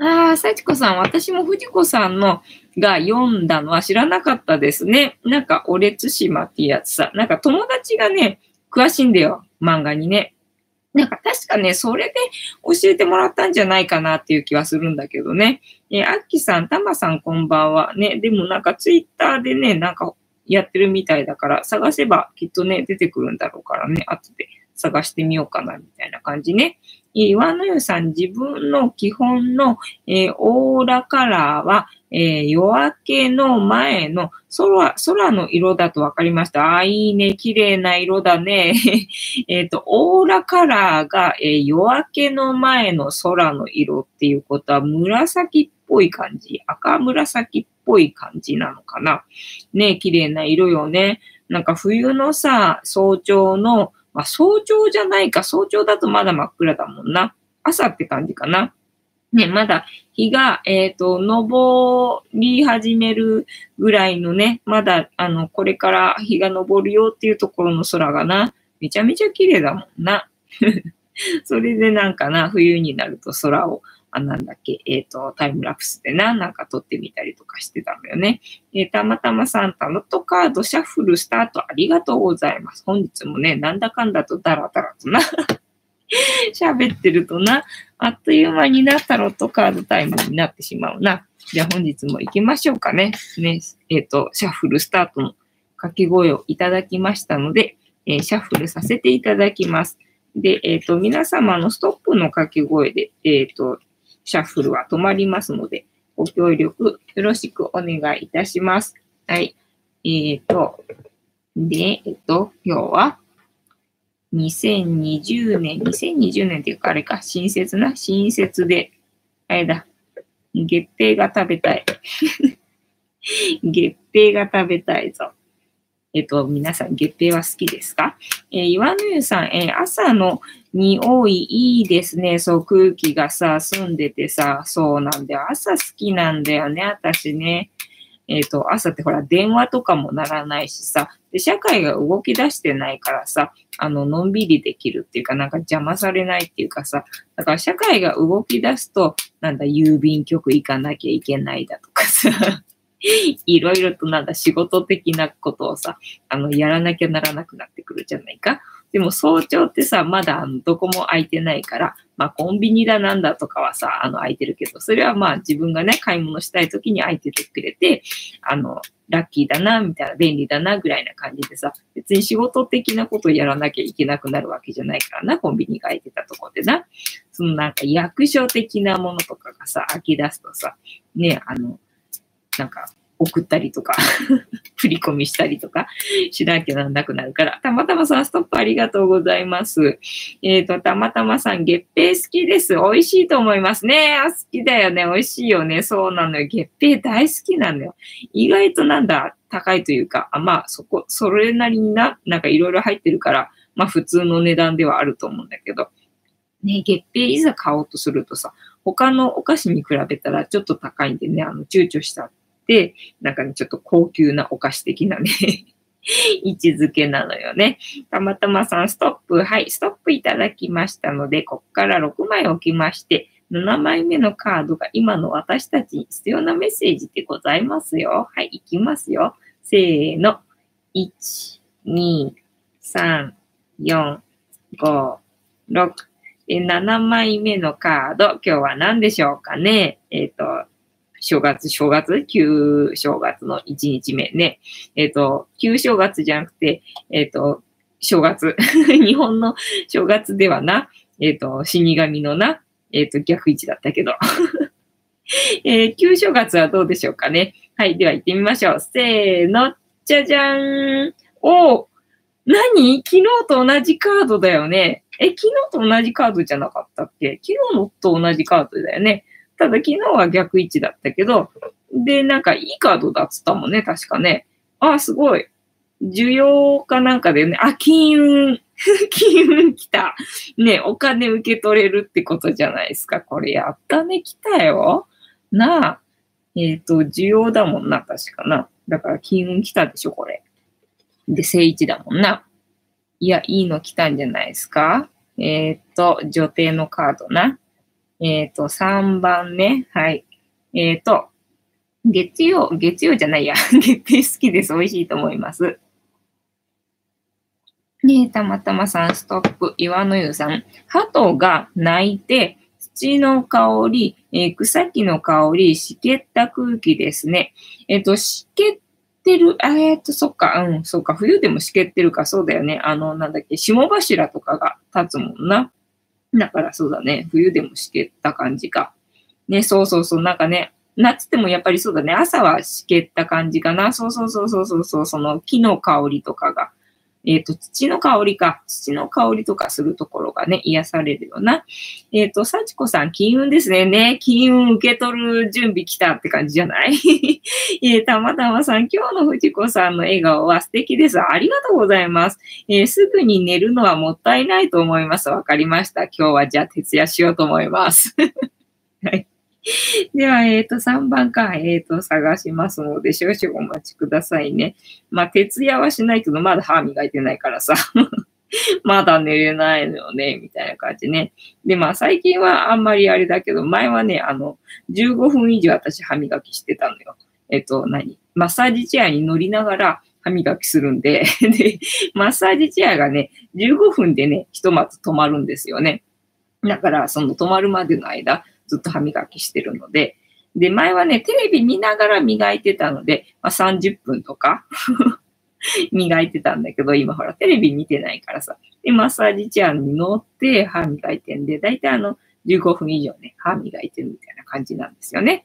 ああ、幸子さん、私も藤子さんのが読んだのは知らなかったですね。なんか、おれつしまってやつさ。なんか友達がね、詳しいんだよ、漫画にね。なんか確かね、それで教えてもらったんじゃないかなっていう気はするんだけどね。えー、アッキさん、タマさんこんばんは。ね、でもなんかツイッターでね、なんかやってるみたいだから、探せばきっとね、出てくるんだろうからね、後で探してみようかな、みたいな感じね。岩野湯さん、自分の基本の、えー、オーラカラーは、えー、夜明けの前の空、空の色だと分かりました。ああ、いいね。綺麗な色だね。えっと、オーラカラーが、えー、夜明けの前の空の色っていうことは紫っぽい感じ。赤紫っぽい感じなのかな。ね、綺麗な色よね。なんか冬のさ、早朝の、まあ、早朝じゃないか。早朝だとまだ真っ暗だもんな。朝って感じかな。ね、まだ日が、えっ、ー、と、昇り始めるぐらいのね、まだ、あの、これから日が昇るよっていうところの空がな、めちゃめちゃ綺麗だもんな。それでなんかな、冬になると空を、あ、なんだっけ、えっ、ー、と、タイムラプスでな、なんか撮ってみたりとかしてたのよね。えー、たまたまサンタのトカードシャッフルスタートありがとうございます。本日もね、なんだかんだとダラダラとな 喋ってるとな、あっという間になタロットカードタイムになってしまうな。じゃあ本日も行きましょうかね。ね、えっ、ー、と、シャッフルスタートの掛け声をいただきましたので、えー、シャッフルさせていただきます。で、えっ、ー、と、皆様のストップの掛け声で、えっ、と、シャッフルは止まりますので、ご協力よろしくお願いいたします。はい。えっ、と、で、えっ、と、今日は2020年、2020年っていうかあれか、新設な、新設で、あれだ、月餅が食べたい。月餅が食べたいぞ。えっと、皆さん、月餅は好きですか？えー、岩の湯さん、えー、朝の匂いいいですね。そう、空気がさ、澄んでてさ、そうなんだよ。朝好きなんだよね、私ね。えっ、ー、と、朝ってほら、電話とかもならないしさ、で、社会が動き出してないからさ、あの、のんびりできるっていうか、なんか邪魔されないっていうかさ、だから社会が動き出すと、なんだ、郵便局行かなきゃいけないだとかさ、いろいろとなんだ、仕事的なことをさ、あの、やらなきゃならなくなってくるじゃないか。でも早朝ってさ、まだあのどこも空いてないから、まあコンビニだなんだとかはさ、あの空いてるけど、それはまあ自分がね、買い物したい時に空いててくれて、あの、ラッキーだな、みたいな、便利だな、ぐらいな感じでさ、別に仕事的なことをやらなきゃいけなくなるわけじゃないからな、コンビニが空いてたとこでな。そのなんか役所的なものとかがさ、空き出すとさ、ね、あの、なんか送ったりとか 振り込みしたりとかしなきゃなんなくなるから、たまたまさんストップありがとうございます。えっ、ー、と、たまたまさん月餅好きです。美味しいと思いますね。好きだよね。美味しいよね。そうなのよ。月餅大好きなのよ。意外となんだ、高いというか、あまあ、そこ、それなりにな、なんかいろいろ入ってるから、まあ普通の値段ではあると思うんだけど、ね、月餅いざ買おうとするとさ、他のお菓子に比べたらちょっと高いんでね、あの、躊躇した、なんかね、ちょっと高級なお菓子的なね 位置づけなのよね。たまたまさん、ストップ。はい、ストップいただきましたので、こっから6枚置きまして、7枚目のカードが今の私たちに必要なメッセージでございますよ。はい、いきますよ。せーの。1、2、3、4、5、6。7枚目のカード、今日は何でしょうかね？えっ、ー、と、正月、正月？旧正月の1日目ね。えっ、ー、と、旧正月じゃなくて、えっ、ー、と、正月。日本の正月ではな、えっ、ー、と、死神のな、えっ、と、逆位置だったけど。えー、旧正月はどうでしょうかね。はい。では行ってみましょう。せーの。じゃじゃーん。お何？昨日と同じカードだよね。え、昨日と同じカードじゃなかったっけ？昨日のと同じカードだよね。ただ昨日は逆位置だったけど、で、なんかいいカードだっつったもんね、確かね。あ、すごい。需要かなんかでね、あ、金運、金運来た。ね、お金受け取れるってことじゃないですか。これやったね、来たよ。なあ。えっ、ー、と、需要だもんな、確かな。だから金運来たでしょ、これ。で、正位置だもんな。いや、いいの来たんじゃないですか。えっ、ー、と、女帝のカードな。えっ、ー、と、3番ね。はい。えっ、と、月曜、月曜じゃないや。月平好きです。美味しいと思います。ねたまたまさん、ストップ、岩の湯さん。鳩が鳴いて、土の香り、えー、草木の香り、湿った空気ですね。えっ、ー、と、湿ってる、えっ、と、そっか、うん、そっか、冬でも湿気ってるか、そうだよね。あの、なんだっけ、霜柱とかが立つもんな。だからそうだね、冬でも湿気った感じか。ね、そうそうそう、なんかね、夏でもやっぱりそうだね、朝は湿気った感じかな。そうそうそうそうそうそう、その木の香りとかが。えっ、ー、と、土の香りか、土の香りとかするところがね、癒されるような。えっ、ー、と、幸子さん、金運ですね。ね、金運受け取る準備来たって感じじゃない？えー、たまたまさん、今日の藤子さんの笑顔は素敵です。ありがとうございます。えすぐに寝るのはもったいないと思います。わかりました。今日はじゃあ徹夜しようと思います。はい。では、えっ、ー、と、3番か、えっ、ー、と、探しますので、少々お待ちくださいね。まあ、徹夜はしないけど、まだ歯磨いてないからさ。まだ寝れないのよね、みたいな感じね。で、まあ、最近はあんまりあれだけど、前はね、あの、15分以上私歯磨きしてたのよ。えっ、と、何？マッサージチェアに乗りながら歯磨きするんで で、マッサージチェアがね、15分でね、ひとまず止まるんですよね。だから、その止まるまでの間、ずっと歯磨きしてるので、で、前はね、テレビ見ながら磨いてたので、まあ、30分とか 磨いてたんだけど、今ほら、テレビ見てないからさ。で、マッサージチェアに乗って歯磨いてんで、だいたいあの、15分以上ね、歯磨いてるみたいな感じなんですよね。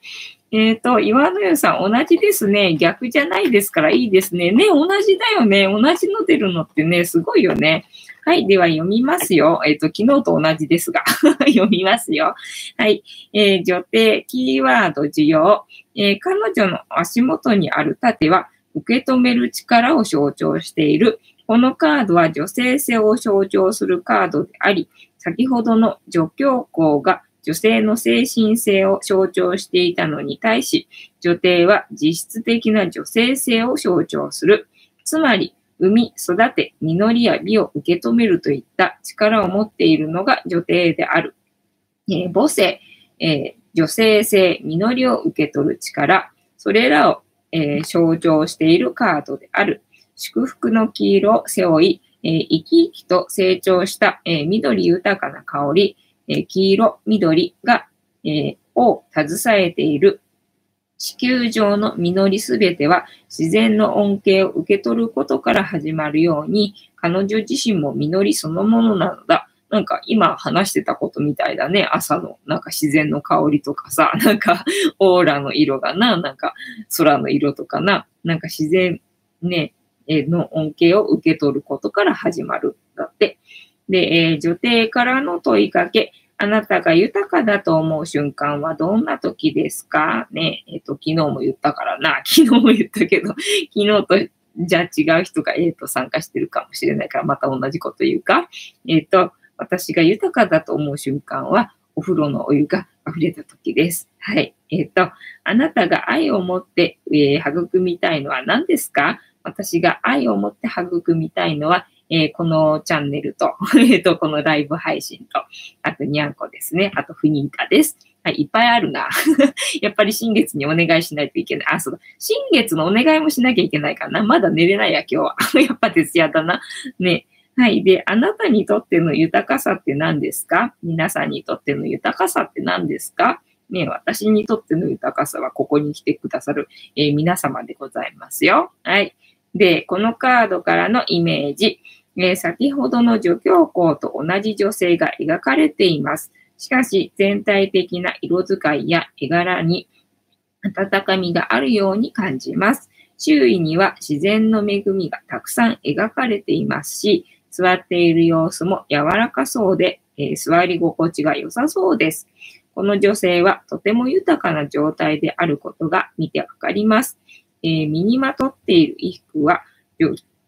えっ、ー、と、岩野湯さん、同じですね。逆じゃないですから、いいですね。ね、同じだよね。同じの出るのってね、すごいよね。はい。では読みますよ。えっ、ー、と、昨日と同じですが 読みますよ。はい。えー、女帝、キーワード、需要。えー、彼女の足元にある盾は、受け止める力を象徴している。このカードは女性性を象徴するカードであり、先ほどの女教皇が女性の精神性を象徴していたのに対し、女帝は実質的な女性性を象徴する。つまり、生み、育て、実りや美を受け止めるといった力を持っているのが女帝である。えー、母性、えー、女性性、実りを受け取る力、それらを、えー、象徴しているカードである。祝福の黄色を背負い、え、生き生きと成長した、え、緑豊かな香り、え、黄色、緑が、え、を携えている地球上の実りすべては自然の恩恵を受け取ることから始まるように、彼女自身も実りそのものなのだ。なんか今話してたことみたいだね。朝のなんか自然の香りとかさ、なんかオーラの色がな、なんか空の色とかな、なんか自然ね、の恩恵を受け取ることから始まるだって。で、えー、女帝からの問いかけ、あなたが豊かだと思う瞬間はどんな時ですか？ねえっ、と、昨日も言ったからな。昨日も言ったけど、昨日とじゃあ違う人が、えっ、と、参加してるかもしれないから、また同じこと言うか？えっ、と、私が豊かだと思う瞬間は、お風呂のお湯が溢れた時です。はい。えっ、と、あなたが愛を持って、え育みたいのは何ですか？私が愛を持って育みたいのは、えー、このチャンネルと、えっと、このライブ配信と、あとにゃんこですね。あと不認可です。はい、いっぱいあるな。やっぱり新月にお願いしないといけない。あ、そうだ。新月のお願いもしなきゃいけないかな。まだ寝れないや、今日は。やっぱ徹夜だな。ね。はい。で、あなたにとっての豊かさって何ですか？皆さんにとっての豊かさって何ですか？ね、私にとっての豊かさはここに来てくださる、えー、皆様でございますよ。はい。で、このカードからのイメージ。えー、先ほどの助教皇と同じ女性が描かれています。しかし、全体的な色使いや絵柄に温かみがあるように感じます。周囲には自然の恵みがたくさん描かれていますし、座っている様子も柔らかそうで、えー、座り心地が良さそうです。この女性はとても豊かな状態であることが見てわかります。えー、身にまとっている衣服は、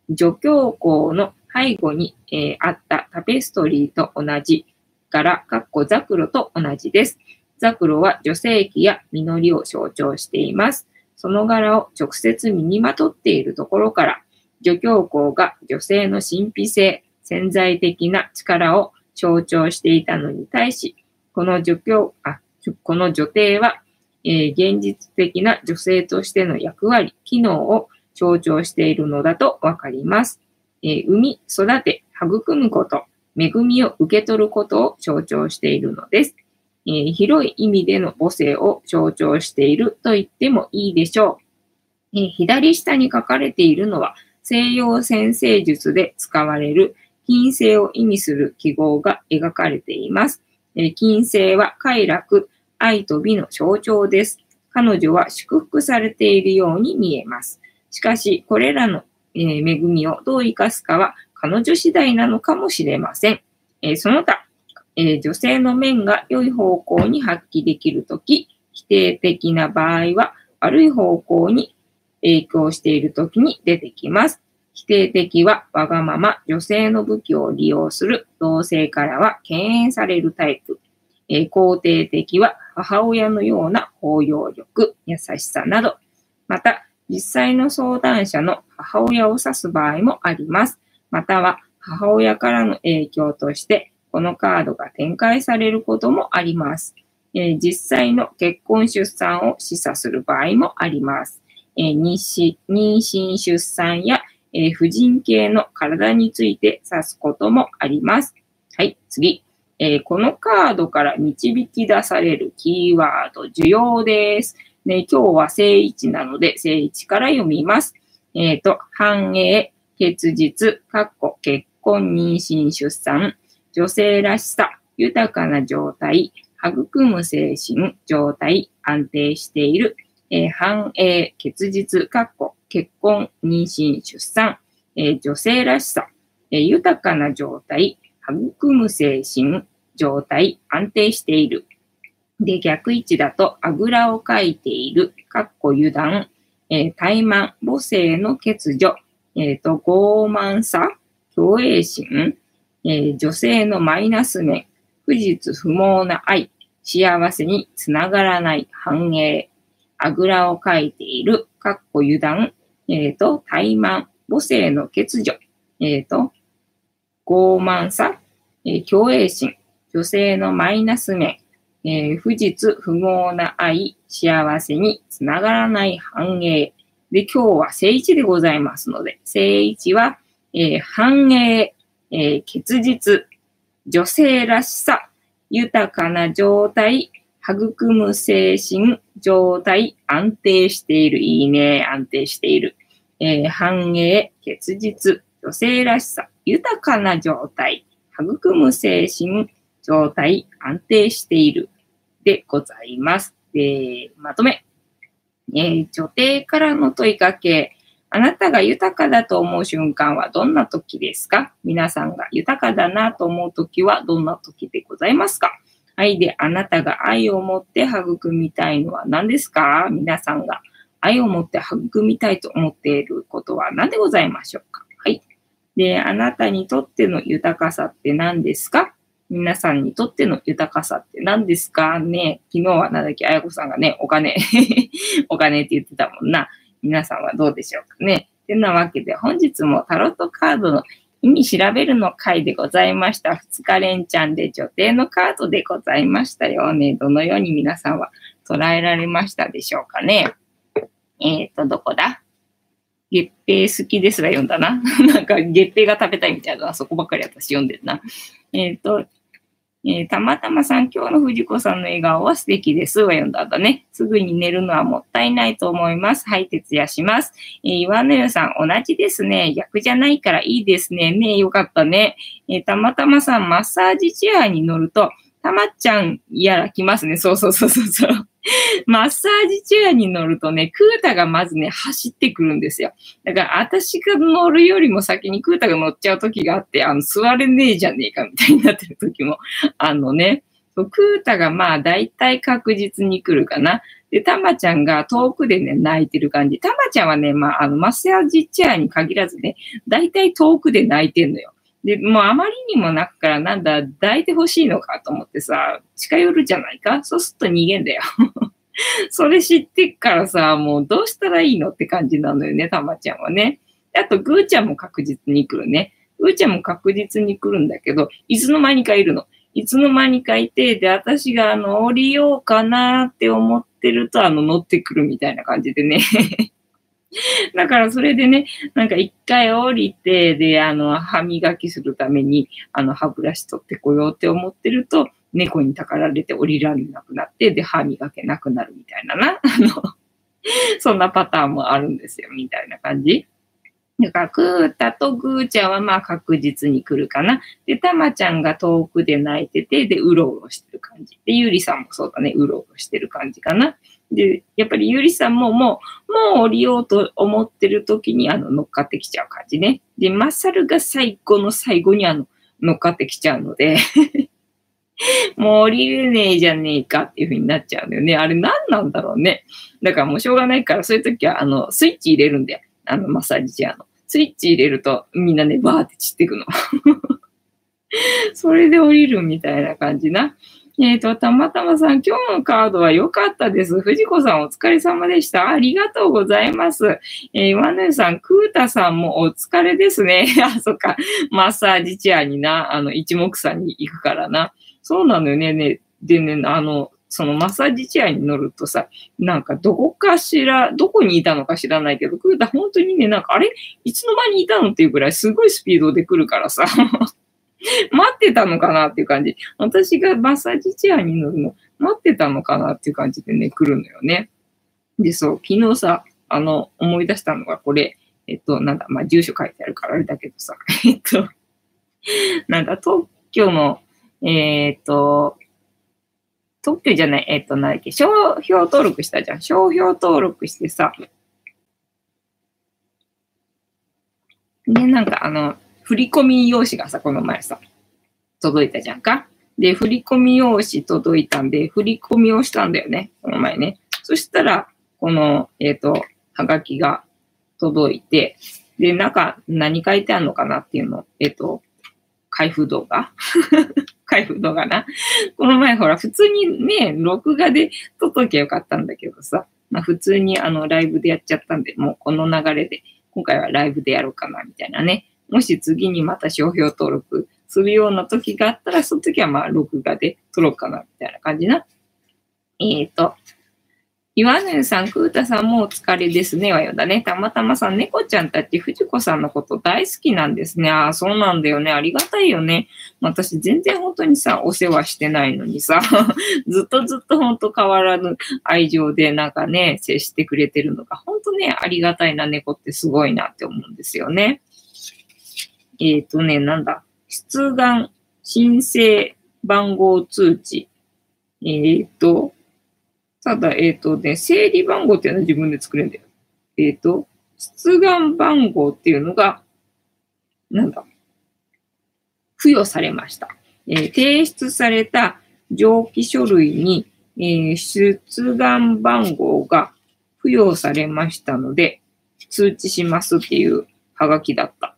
女教皇の背後に、えー、あったタペストリーと同じ柄、かっこザクロと同じです。ザクロは女性器や実りを象徴しています。その柄を直接身にまとっているところから、女教皇が女性の神秘性、潜在的な力を象徴していたのに対し、この女教、あ、この女帝は、えー、現実的な女性としての役割、機能を象徴しているのだとわかります。えー、生み、育て、育むこと、恵みを受け取ることを象徴しているのです。えー、広い意味での母性を象徴していると言ってもいいでしょう。えー、左下に書かれているのは西洋先生術で使われる金星を意味する記号が描かれています。え金星は快楽、愛と美の象徴です。彼女は祝福されているように見えます。しかし、これらの、え恵みをどう生かすかは彼女次第なのかもしれません。えその他、え女性の面が良い方向に発揮できるとき、否定的な場合は悪い方向に影響しているときに出てきます。否定的はわがまま、女性の武器を利用する、同性からは敬遠されるタイプ。えー、肯定的は母親のような包容力、優しさなど。また、実際の相談者の母親を指す場合もあります。または、母親からの影響として、このカードが展開されることもあります。えー、実際の結婚出産を示唆する場合もあります。えー、妊娠出産やえー、婦人系の体について指すこともあります。はい、次。え、このカードから導き出されるキーワード、需要です。ね、今日は正位置なので、正位置から読みます。えっ、ー、と、繁栄、結実、かっこ、結婚、妊娠、出産、女性らしさ、豊かな状態、育む精神、状態、安定している、えー、繁栄、結実、かっこ、結婚、妊娠、出産、えー、女性らしさ、えー、豊かな状態、育む精神、状態、安定している。で、逆位置だと、あぐらをかいている、かっこ油断、えー、怠慢、母性の欠如、えっ、ー、と、傲慢さ、共栄心、えー、女性のマイナス面、不実不毛な愛、幸せにつながらない繁栄、あぐらをかいている、かっこ油断、えっ、ー、と、怠慢、母性の欠如、えっ、ー、と、傲慢さ、えー、共栄心、女性のマイナス面、えー、不実不毛な愛、幸せにつながらない繁栄。で、今日は聖一でございますので、聖一は、えー、繁栄、えー、結実、女性らしさ、豊かな状態、育む精神、状態、安定している。いいね。安定している。えー、繁栄、結実、女性らしさ、豊かな状態、育む精神、状態、安定している。でございます。で、まとめ。えー、女帝からの問いかけ。あなたが豊かだと思う瞬間はどんな時ですか？皆さんが豊かだなと思う時はどんな時でございますか？愛であなたが愛を持って育みたいのは何ですか？皆さんが愛を持って育みたいと思っていることは何でございましょうか？はい。で、あなたにとっての豊かさって何ですか？皆さんにとっての豊かさって何ですかね？昨日はなだっけ、あやこさんがね、お金 お金って言ってたもんな。皆さんはどうでしょうかね？てなわけで、本日もタロットカードの意味調べるの回でございました。二日連チャンで女帝のカードでございましたよね。どのように皆さんは捉えられましたでしょうかね？えっ、ー、と、どこだ？月餅好きですが読んだな。なんか月餅が食べたいみたいな、そこばっかり私読んでるな。えっ、ー、と、えー、たまたまさん、今日の藤子さんの笑顔は素敵ですは読んだ後ね。すぐに寝るのはもったいないと思います。はい、徹夜します。えー、岩のよさん、同じですね。逆じゃないからいいですね。ねよかったね。えー、たまたまさん、マッサージチェアに乗ると、たまっちゃんやら来ますね。そうそうそうそうそう。マッサージチェアに乗るとね、クータがまずね、走ってくるんですよ。だから私が乗るよりも先にクータが乗っちゃう時があって、あの、座れねえじゃねえかみたいになってる時も、あのね、クータがまあ大体確実に来るかな。で、たまちゃんが遠くでね、泣いてる感じ。たまちゃんはね、まあ、あの、マッサージチェアに限らずね、大体遠くで泣いてんのよ。で、もうあまりにも泣くから、なんだ、抱いてほしいのかと思ってさ、近寄るじゃないか？そうすると逃げんだよ。それ知ってっからさ、もうどうしたらいいのって感じなのよね、たまちゃんはね。あと、ぐーちゃんも確実に来るね。ぐーちゃんも確実に来るんだけど、いつの間にかいるの。いつの間にかいて、で、私があの、降りようかなって思ってると、あの、乗ってくるみたいな感じでね。だからそれでね、なんか一回降りて、で、あの、歯磨きするために、あの、歯ブラシ取ってこようって思ってると、猫にたかられて降りられなくなって、で、歯磨けなくなるみたいなな。あの、そんなパターンもあるんですよ、みたいな感じ。だから、クータとグーちゃんはまあ確実に来るかな。で、タマちゃんが遠くで泣いてて、で、うろうろしてる感じ。で、ゆりさんもそうだね、うろうろしてる感じかな。で、やっぱりゆりさんももう、もう降りようと思ってる時にあの乗っかってきちゃう感じね。で、マサルが最後の最後にあの乗っかってきちゃうので もう降りれねえじゃねえかっていう風になっちゃうんだよね。あれ何なんだろうね。だからもうしょうがないから、そういう時はあのスイッチ入れるんだよ。あのマッサージチェアの。スイッチ入れるとみんなね、バーって散っていくの。それで降りるみたいな感じな。えっ、ー、と、たまたまさん、今日のカードは良かったです。藤子さんお疲れ様でした。ありがとうございます。えー、岩根さん、クータさんもお疲れですね。あ、そっか。マッサージチェアにな、あの、一目散に行くからな。そうなのよね。ね、でね、あの、そのマッサージチェアに乗るとさ、なんかどこかしら、どこにいたのか知らないけど、クータ本当にね、なんかあれ？いつの間にいたの？っていうぐらいすごいスピードで来るからさ。待ってたのかなっていう感じ。私がマッサージチェアに乗るの待ってたのかなっていう感じでね、来るのよね。で、そう、昨日さ、あの、思い出したのがこれ、えっと、なんだ、まあ、住所書いてあるからあれだけどさ、えっと、なんだ、特許の、えー、っと、特許じゃない、えっと、なんだっけ、商標登録したじゃん。商標登録してさ、で、なんかあの、振込用紙がさ、この前さ、届いたじゃんか。で、振込用紙届いたんで、振り込みをしたんだよね。この前ね。そしたら、この、えっ、ー、と、はがきが届いて、で、中、何書いてあるのかなっていうの、えっ、ー、と、開封動画？開封動画な？この前ほら、普通にね、録画で撮っときゃよかったんだけどさ、まあ普通にあの、ライブでやっちゃったんで、もうこの流れで、今回はライブでやろうかな、みたいなね。もし次にまた商標登録するような時があったら、その時はまあ、録画で撮ろうかな、みたいな感じな。えっ、ー、と、岩根さん、クータさんもお疲れですね。はよだね。たまたまさん、猫ちゃんたち、藤子さんのこと大好きなんですね。ああ、そうなんだよね。ありがたいよね。私、全然本当にさ、お世話してないのにさ、ずっとずっと本当変わらぬ愛情でなんかね、接してくれてるのが、本当ね、ありがたいな猫ってすごいなって思うんですよね。えっ、ー、とね、なんだ、出願申請番号通知。えっ、ー、と、ただ、えっ、ー、とね、整理番号っていうのは自分で作れるんだよ。えっ、と、出願番号っていうのが、なんだ、付与されました。え提出された上記書類に、え出願番号が付与されましたので、通知しますっていうはがきだった。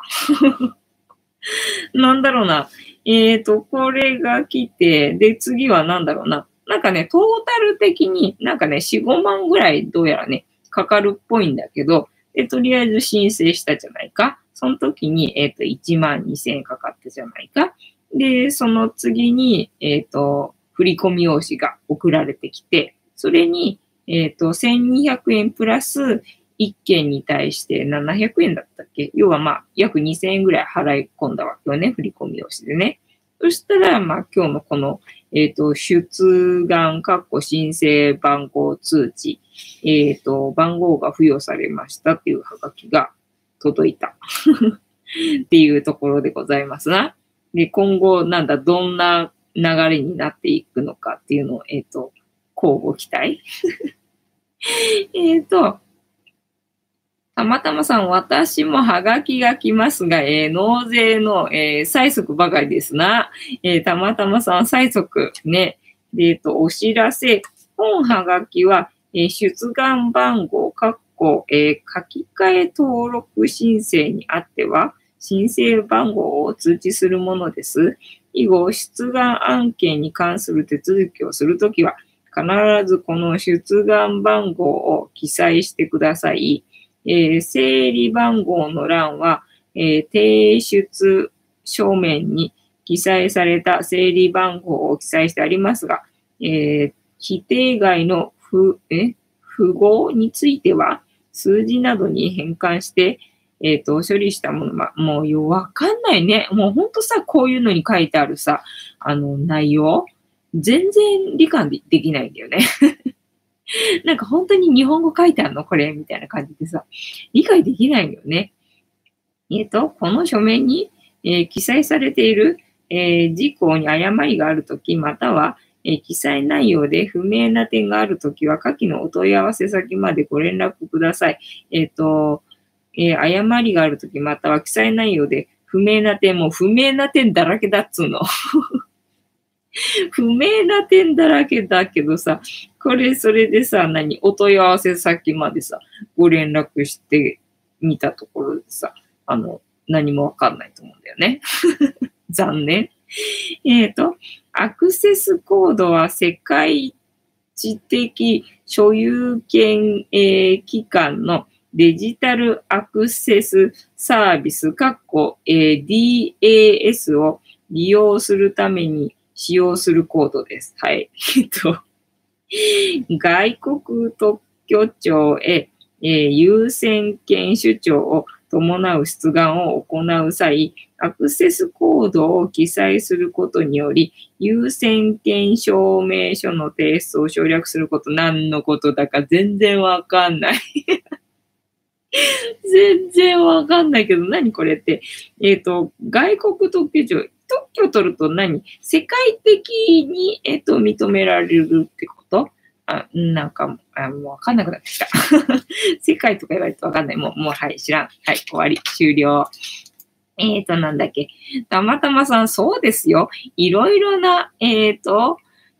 なんだろうな。えっ、ー、と、これが来て、で、次はなんだろうな。なんかね、トータル的になんかね、4、5万ぐらいどうやらね、かかるっぽいんだけど、で、とりあえず申請したじゃないか。その時に、えっ、ー、と、1万2000円かかったじゃないか。で、その次に、えっ、ー、と、振込用紙が送られてきて、それに、えっ、ー、と、1200円プラス、1件に対して700円だったっけ？要はまあ、約2000円ぐらい払い込んだわけよね。振り込み用紙でね。そしたら、まあ、今日のこの、えっ、ー、と、出願、括弧申請番号通知、えっ、ー、と、番号が付与されましたっていうハガキが届いた っていうところでございますな。で、今後、なんだ、どんな流れになっていくのかっていうのを、えっ、ー、と、交互期待 えっと、たまたまさん、私もハガキが来ますが、えー、納税の、えー、催促ばかりですな。えー、たまたまさん、催促。ね。で、えっ、と、お知らせ。本ハガキは、えー、出願番号、括弧、えー、書き換え登録申請にあっては、申請番号を通知するものです。以後、出願案件に関する手続きをするときは、必ずこの出願番号を記載してください。えー、整理番号の欄は、えー、提出書面に記載された整理番号を記載してありますが、えー、規定外の不、え、符号については、数字などに変換して、えっ、ー、と、処理したもの、ま、もうよ、わかんないね。もうほんとさ、こういうのに書いてあるさ、あの、内容、全然理解できないんだよね。なんか本当に日本語書いてあるのこれみたいな感じでさ、理解できないよね。えっ、ー、と、この書面に、えー、記載されている、えー、事項に誤りがあるとき、または、え記載内容で不明な点があるときは、下記のお問い合わせ先までご連絡ください。えっ、と、え誤りがあるとき、または記載内容で不明な点、も不明な点だらけだっつうの。不明な点だらけだけどさ、これ、それでさ、何、お問い合わせ先までさ、ご連絡してみたところでさ、あの、何もわかんないと思うんだよね。残念。えっ、ー、と、アクセスコードは世界知的所有権、えー、機関のデジタルアクセスサービス、括弧、えー、DAS を利用するために使用するコードです。はい。えっと、外国特許庁へ、えー、優先権主張を伴う出願を行う際、アクセスコードを記載することにより、優先権証明書の提出を省略すること、何のことだか全然わかんない 全然わかんないけど、何これって。えっ、ー、と、外国特許庁、特許取ると何？世界的に、えっ、と、認められるってこと？あ、なんか、あもうわかんなくなってきた。世界とか言われてわかんない。もう、もう、はい、知らん。はい、終わり。終了。えっ、ー、と、なんだっけ？たまたまさん、そうですよ。いろいろな、えっ、ー、と、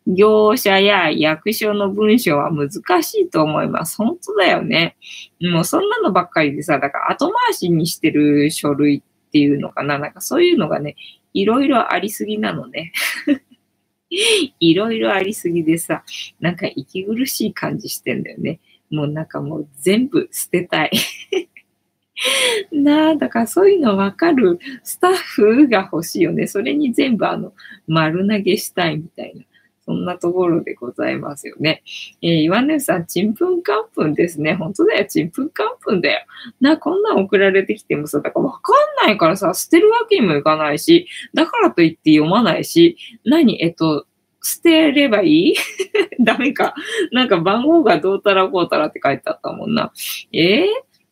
業者や役所の文章は難しいと思います。本当だよね。もうそんなのばっかりでさ、だから後回しにしてる書類っていうのかな？なんかそういうのがね、いろいろありすぎなのね。いろいろありすぎでさ、なんか息苦しい感じしてんだよね。もうなんかもう全部捨てたい。なあ、だからそういうのわかるスタッフが欲しいよね。それに全部あの、丸投げしたいみたいな。そんなところでございますよね。えー、岩根さん、ちんぷんかんぷんですね。本当だよ、ちんぷんかんぷんだよ。な、こんなん送られてきてもさ、だからわかんないからさ、捨てるわけにもいかないし、だからといって読まないし、何、えっと、捨てればいい？ダメか。なんか番号がどうたらこうたらって書いてあったもんな。え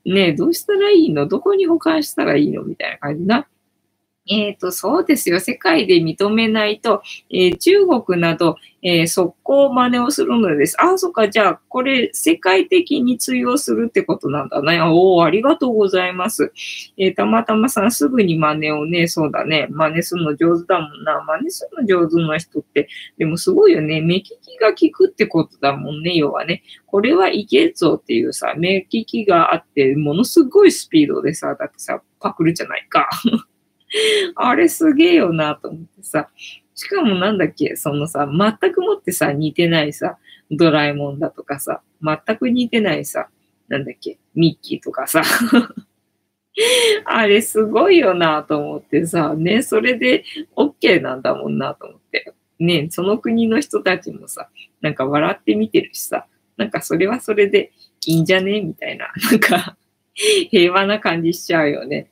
ー、ねえ、どうしたらいいの？どこに保管したらいいの？みたいな感じな。えっ、ー、と、そうですよ。世界で認めないと、えー、中国など、えー、速攻真似をするのです。あ、そっか。じゃあ、これ、世界的に通用するってことなんだね。おお、ありがとうございます。えー、たまたまさん、すぐに真似をね、そうだね。真似するの上手だもんな。真似するの上手な人って。でもすごいよね。目利きが効くってことだもんね。要はね。これはいけぞっていうさ、目利きがあって、ものすごいスピードでさ、だってさ、パクるじゃないか。あれすげえよなと思ってさ。しかもなんだっけ、そのさ、全くもってさ、似てないさ、ドラえもんだとかさ、全く似てないさ、なんだっけ、ミッキーとかさ。あれすごいよなと思ってさ、ね、それで OK なんだもんなと思って。ね、その国の人たちもさ、なんか笑って見てるしさ、なんかそれはそれでいいんじゃねみたいな、なんか 平和な感じしちゃうよね。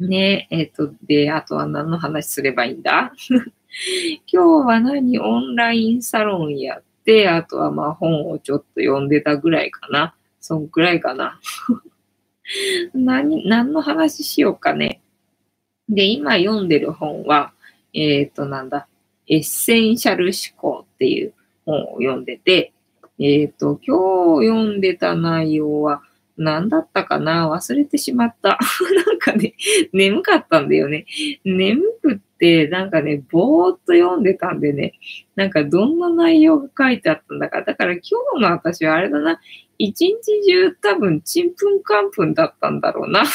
ねえ、えっ、ー、と、で、あとは何の話すればいいんだ？今日は何？オンラインサロンやって、あとはまあ本をちょっと読んでたぐらいかな。そんくらいかな。何、何の話しようかね。で、今読んでる本は、えっ、ー、と、なんだ、エッセンシャル思考っていう本を読んでて、えっ、と、今日読んでた内容は、何だったかな？忘れてしまった。なんかね、眠かったんだよね。眠くって、なんかね、ぼーっと読んでたんでね、なんかどんな内容が書いてあったんだか。だから今日の私はあれだな、一日中多分ちんぷんかんぷんだったんだろうな。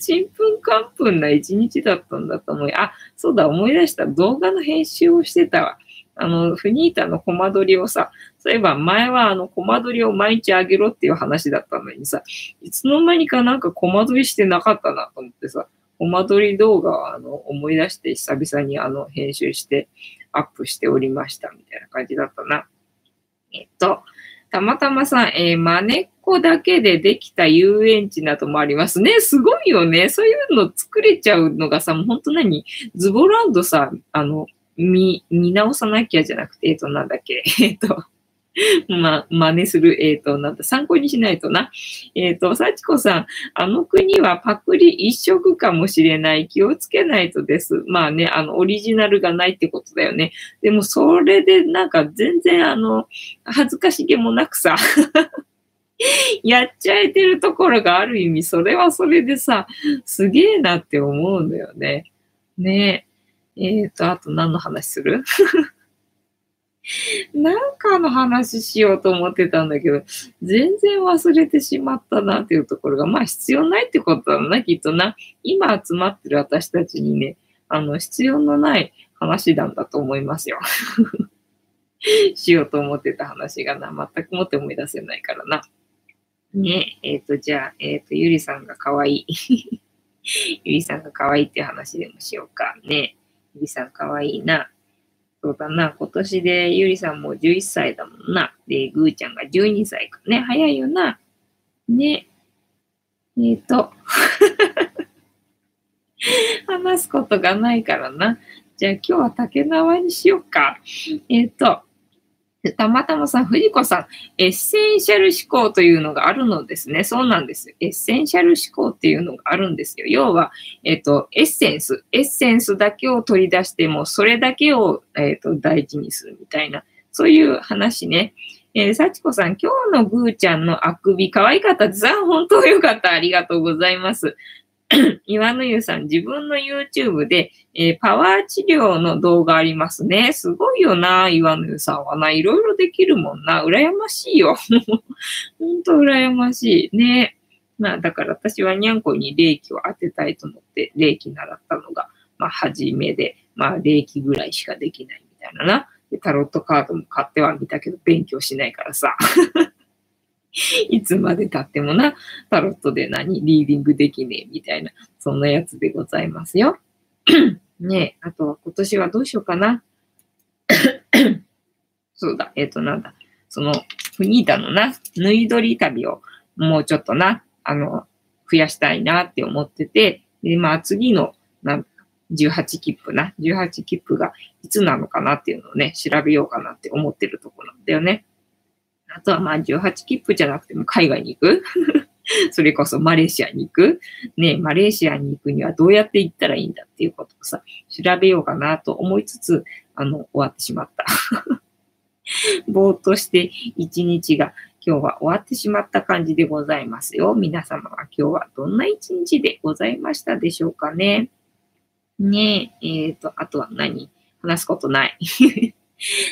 ちんぷんかんぷんな一日だったんだと思い、あ、そうだ、思い出した。動画の編集をしてたわ。あの、フニータのコマ撮りをさ、そういえば前はあの、コマ撮りを毎日あげろっていう話だったのにさ、いつの間にかなんかコマ撮りしてなかったなと思ってさ、コマ撮り動画をあの、思い出して久々にあの、編集してアップしておりましたみたいな感じだったな。えっと、たまたまさん、えー、まねっこだけでできた遊園地などもありますね。すごいよね。そういうの作れちゃうのがさ、もう本当何？ズボランドさ、あの、見、見直さなきゃじゃなくて、えっ、と、なんだっけ、えっ、と、ま、真似する、えっ、ー、と、なんだ、参考にしないとな。えっ、ー、と、幸子さん、あの国はパクリ一色かもしれない。気をつけないとです。まあね、あの、オリジナルがないってことだよね。でも、それで、なんか、全然、あの、恥ずかしげもなくさ、やっちゃえてるところがある意味、それはそれでさ、すげえなって思うんだよね。ねえっ、ー、と、あと何の話する？なんかの話しようと思ってたんだけど、全然忘れてしまったなっていうところが、まあ必要ないってことだな、きっとな。今集まってる私たちにね、あの、必要のない話なんだと思いますよ。しようと思ってた話がな、全くもって思い出せないからな。ねえ、っ、ー、と、じゃあ、えっ、ー、と、ゆりさんが可愛い。ゆりさんが可愛いって話でもしようか。ねゆりさん可愛いな。そうだな。今年でゆりさんも11歳だもんな。で、ぐーちゃんが12歳かね。早いよな。ね。えっ、ー、と。話すことがないからな。じゃあ今日は竹縄にしようか。えっ、ー、と。たまたまさん、藤子さん、エッセンシャル思考というのがあるのですね。そうなんです。エッセンシャル思考っていうのがあるんですよ。要は、えっ、と、エッセンス。エッセンスだけを取り出しても、それだけを、えっ、と大事にするみたいな、そういう話ね。えー、幸子さん、今日のぐーちゃんのあくび、可愛かったです。本当よかった。ありがとうございます。岩野湯さん、自分の YouTube で、えー、パワー治療の動画ありますね。すごいよな、岩野湯さんはな。いろいろできるもんな。羨ましいよ。ほんと羨ましい。ね。まあ、だから私はにゃんこに霊気を当てたいと思って、霊気習ったのが、まあ、初めで、まあ、霊気ぐらいしかできないみたいなな。タロットカードも買ってはみたけど、勉強しないからさ。いつまで経ってもな、タロットで何、リーディングできねえみたいな、そんなやつでございますよ。ねえ、あとは今年はどうしようかな。そうだ、えっ、ー、と、なんだ、その、フニータのな、縫い取り旅をもうちょっとな、あの、増やしたいなって思ってて、で、まあ次の、なん18切符な、18切符がいつなのかなっていうのをね、調べようかなって思ってるとこなんだよね。あとはまあ18切符じゃなくても海外に行く。それこそマレーシアに行く。ねマレーシアに行くにはどうやって行ったらいいんだっていうことをさ、調べようかなと思いつつ、あの、終わってしまった。ぼーっとして一日が今日は終わってしまった感じでございますよ。皆様は今日はどんな一日でございましたでしょうかね。ねえ、えっ、ー、と、あとは何？話すことない。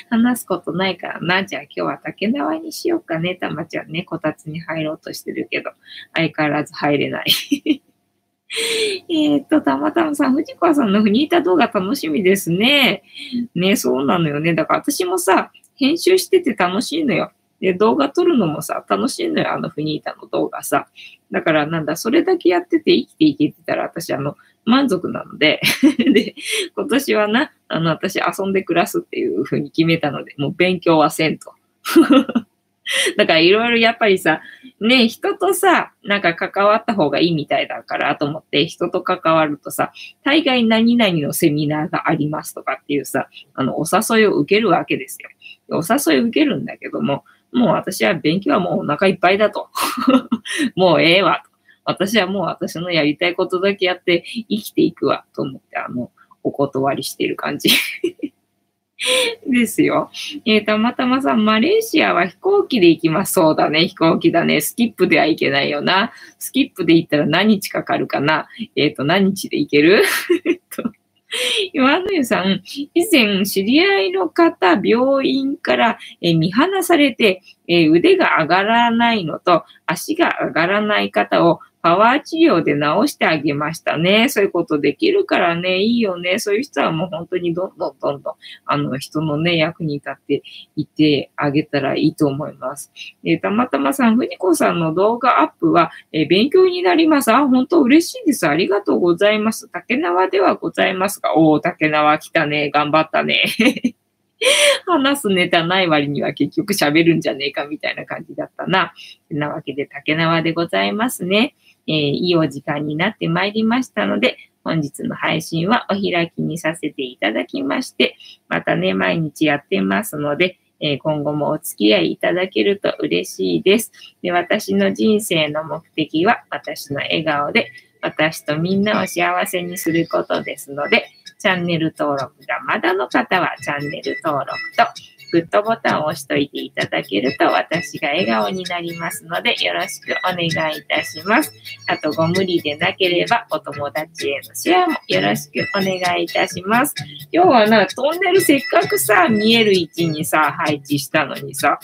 話すことないからな。じゃあ今日は竹縄にしようかね。たまちゃんね、こたつに入ろうとしてるけど、相変わらず入れない。えっと、たまたまさん、藤川さんのフニータ動画楽しみですね。ね、そうなのよね。だから私もさ、編集してて楽しいのよ。で、動画撮るのもさ、楽しいのよ、あのフニータの動画さ。だからなんだ、それだけやってて生きていけてたら、私あの、満足なので で、今年はな、あの、私遊んで暮らすっていうふうに決めたので、もう勉強はせんと。だからいろいろやっぱりさ、ね、人とさ、なんか関わった方がいいみたいだからと思って、人と関わるとさ、大概何々のセミナーがありますとかっていうさ、あの、お誘いを受けるわけですよ。お誘い受けるんだけども、もう私は勉強はもうお腹いっぱいだと。もうええわと。私はもう私のやりたいことだけやって生きていくわと思って、あの、お断りしている感じ。ですよ。えー、たまたまさん、マレーシアは飛行機で行きます。そうだね、飛行機だね。スキップではいけないよな。スキップで行ったら何日かかるかな。えっ、ー、と、何日で行ける？え っと、岩野湯さん、以前、知り合いの方、病院から、え見放されて、え腕が上がらないのと、足が上がらない方をパワー治療で治してあげましたね。そういうことできるからね、いいよね。そういう人はもう本当にどんどんどんどん、あの、人のね、役に立っていてあげたらいいと思います。えー、たまたまさん、ふにこさんの動画アップは、えー、勉強になります。あ、本当嬉しいです。ありがとうございます。竹縄ではございますが、おー、竹縄来たね。頑張ったね。話すネタない割には結局喋るんじゃねえかみたいな感じだったな。なわけで竹縄でございますね。えー、いいお時間になってまいりましたので、本日の配信はお開きにさせていただきまして、またね、毎日やってますので、えー、今後もお付き合いいただけると嬉しいです。で私の人生の目的は私の笑顔で私とみんなを幸せにすることですので、チャンネル登録がまだの方はチャンネル登録とグッドボタンを押しといていただけると私が笑顔になりますのでよろしくお願いいたします。あとご無理でなければお友達へのシェアもよろしくお願いいたします。今日はな、トンネルせっかくさ、見える位置にさ、配置したのにさ、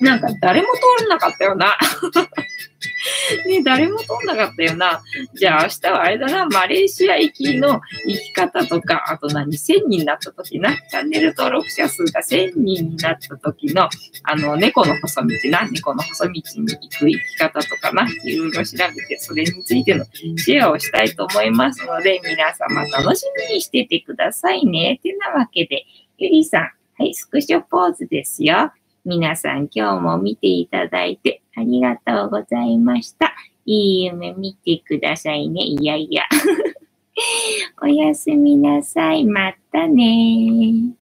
なんか誰も通らなかったよな。ね、誰も通んなかったよな。じゃあ明日はあれだな、マレーシア行きの行き方とか、あと何、1000人になった時な、チャンネル登録者数が1000人になった時の、あの、猫の細道な、猫の細道に行く行き方とかな、いろいろ調べて、それについてのシェアをしたいと思いますので、皆様楽しみにしててくださいね。てなわけで、ゆりさん、はい、スクショポーズですよ。皆さん今日も見ていただいてありがとうございました。いい夢見てくださいね。いやいや。おやすみなさい。またね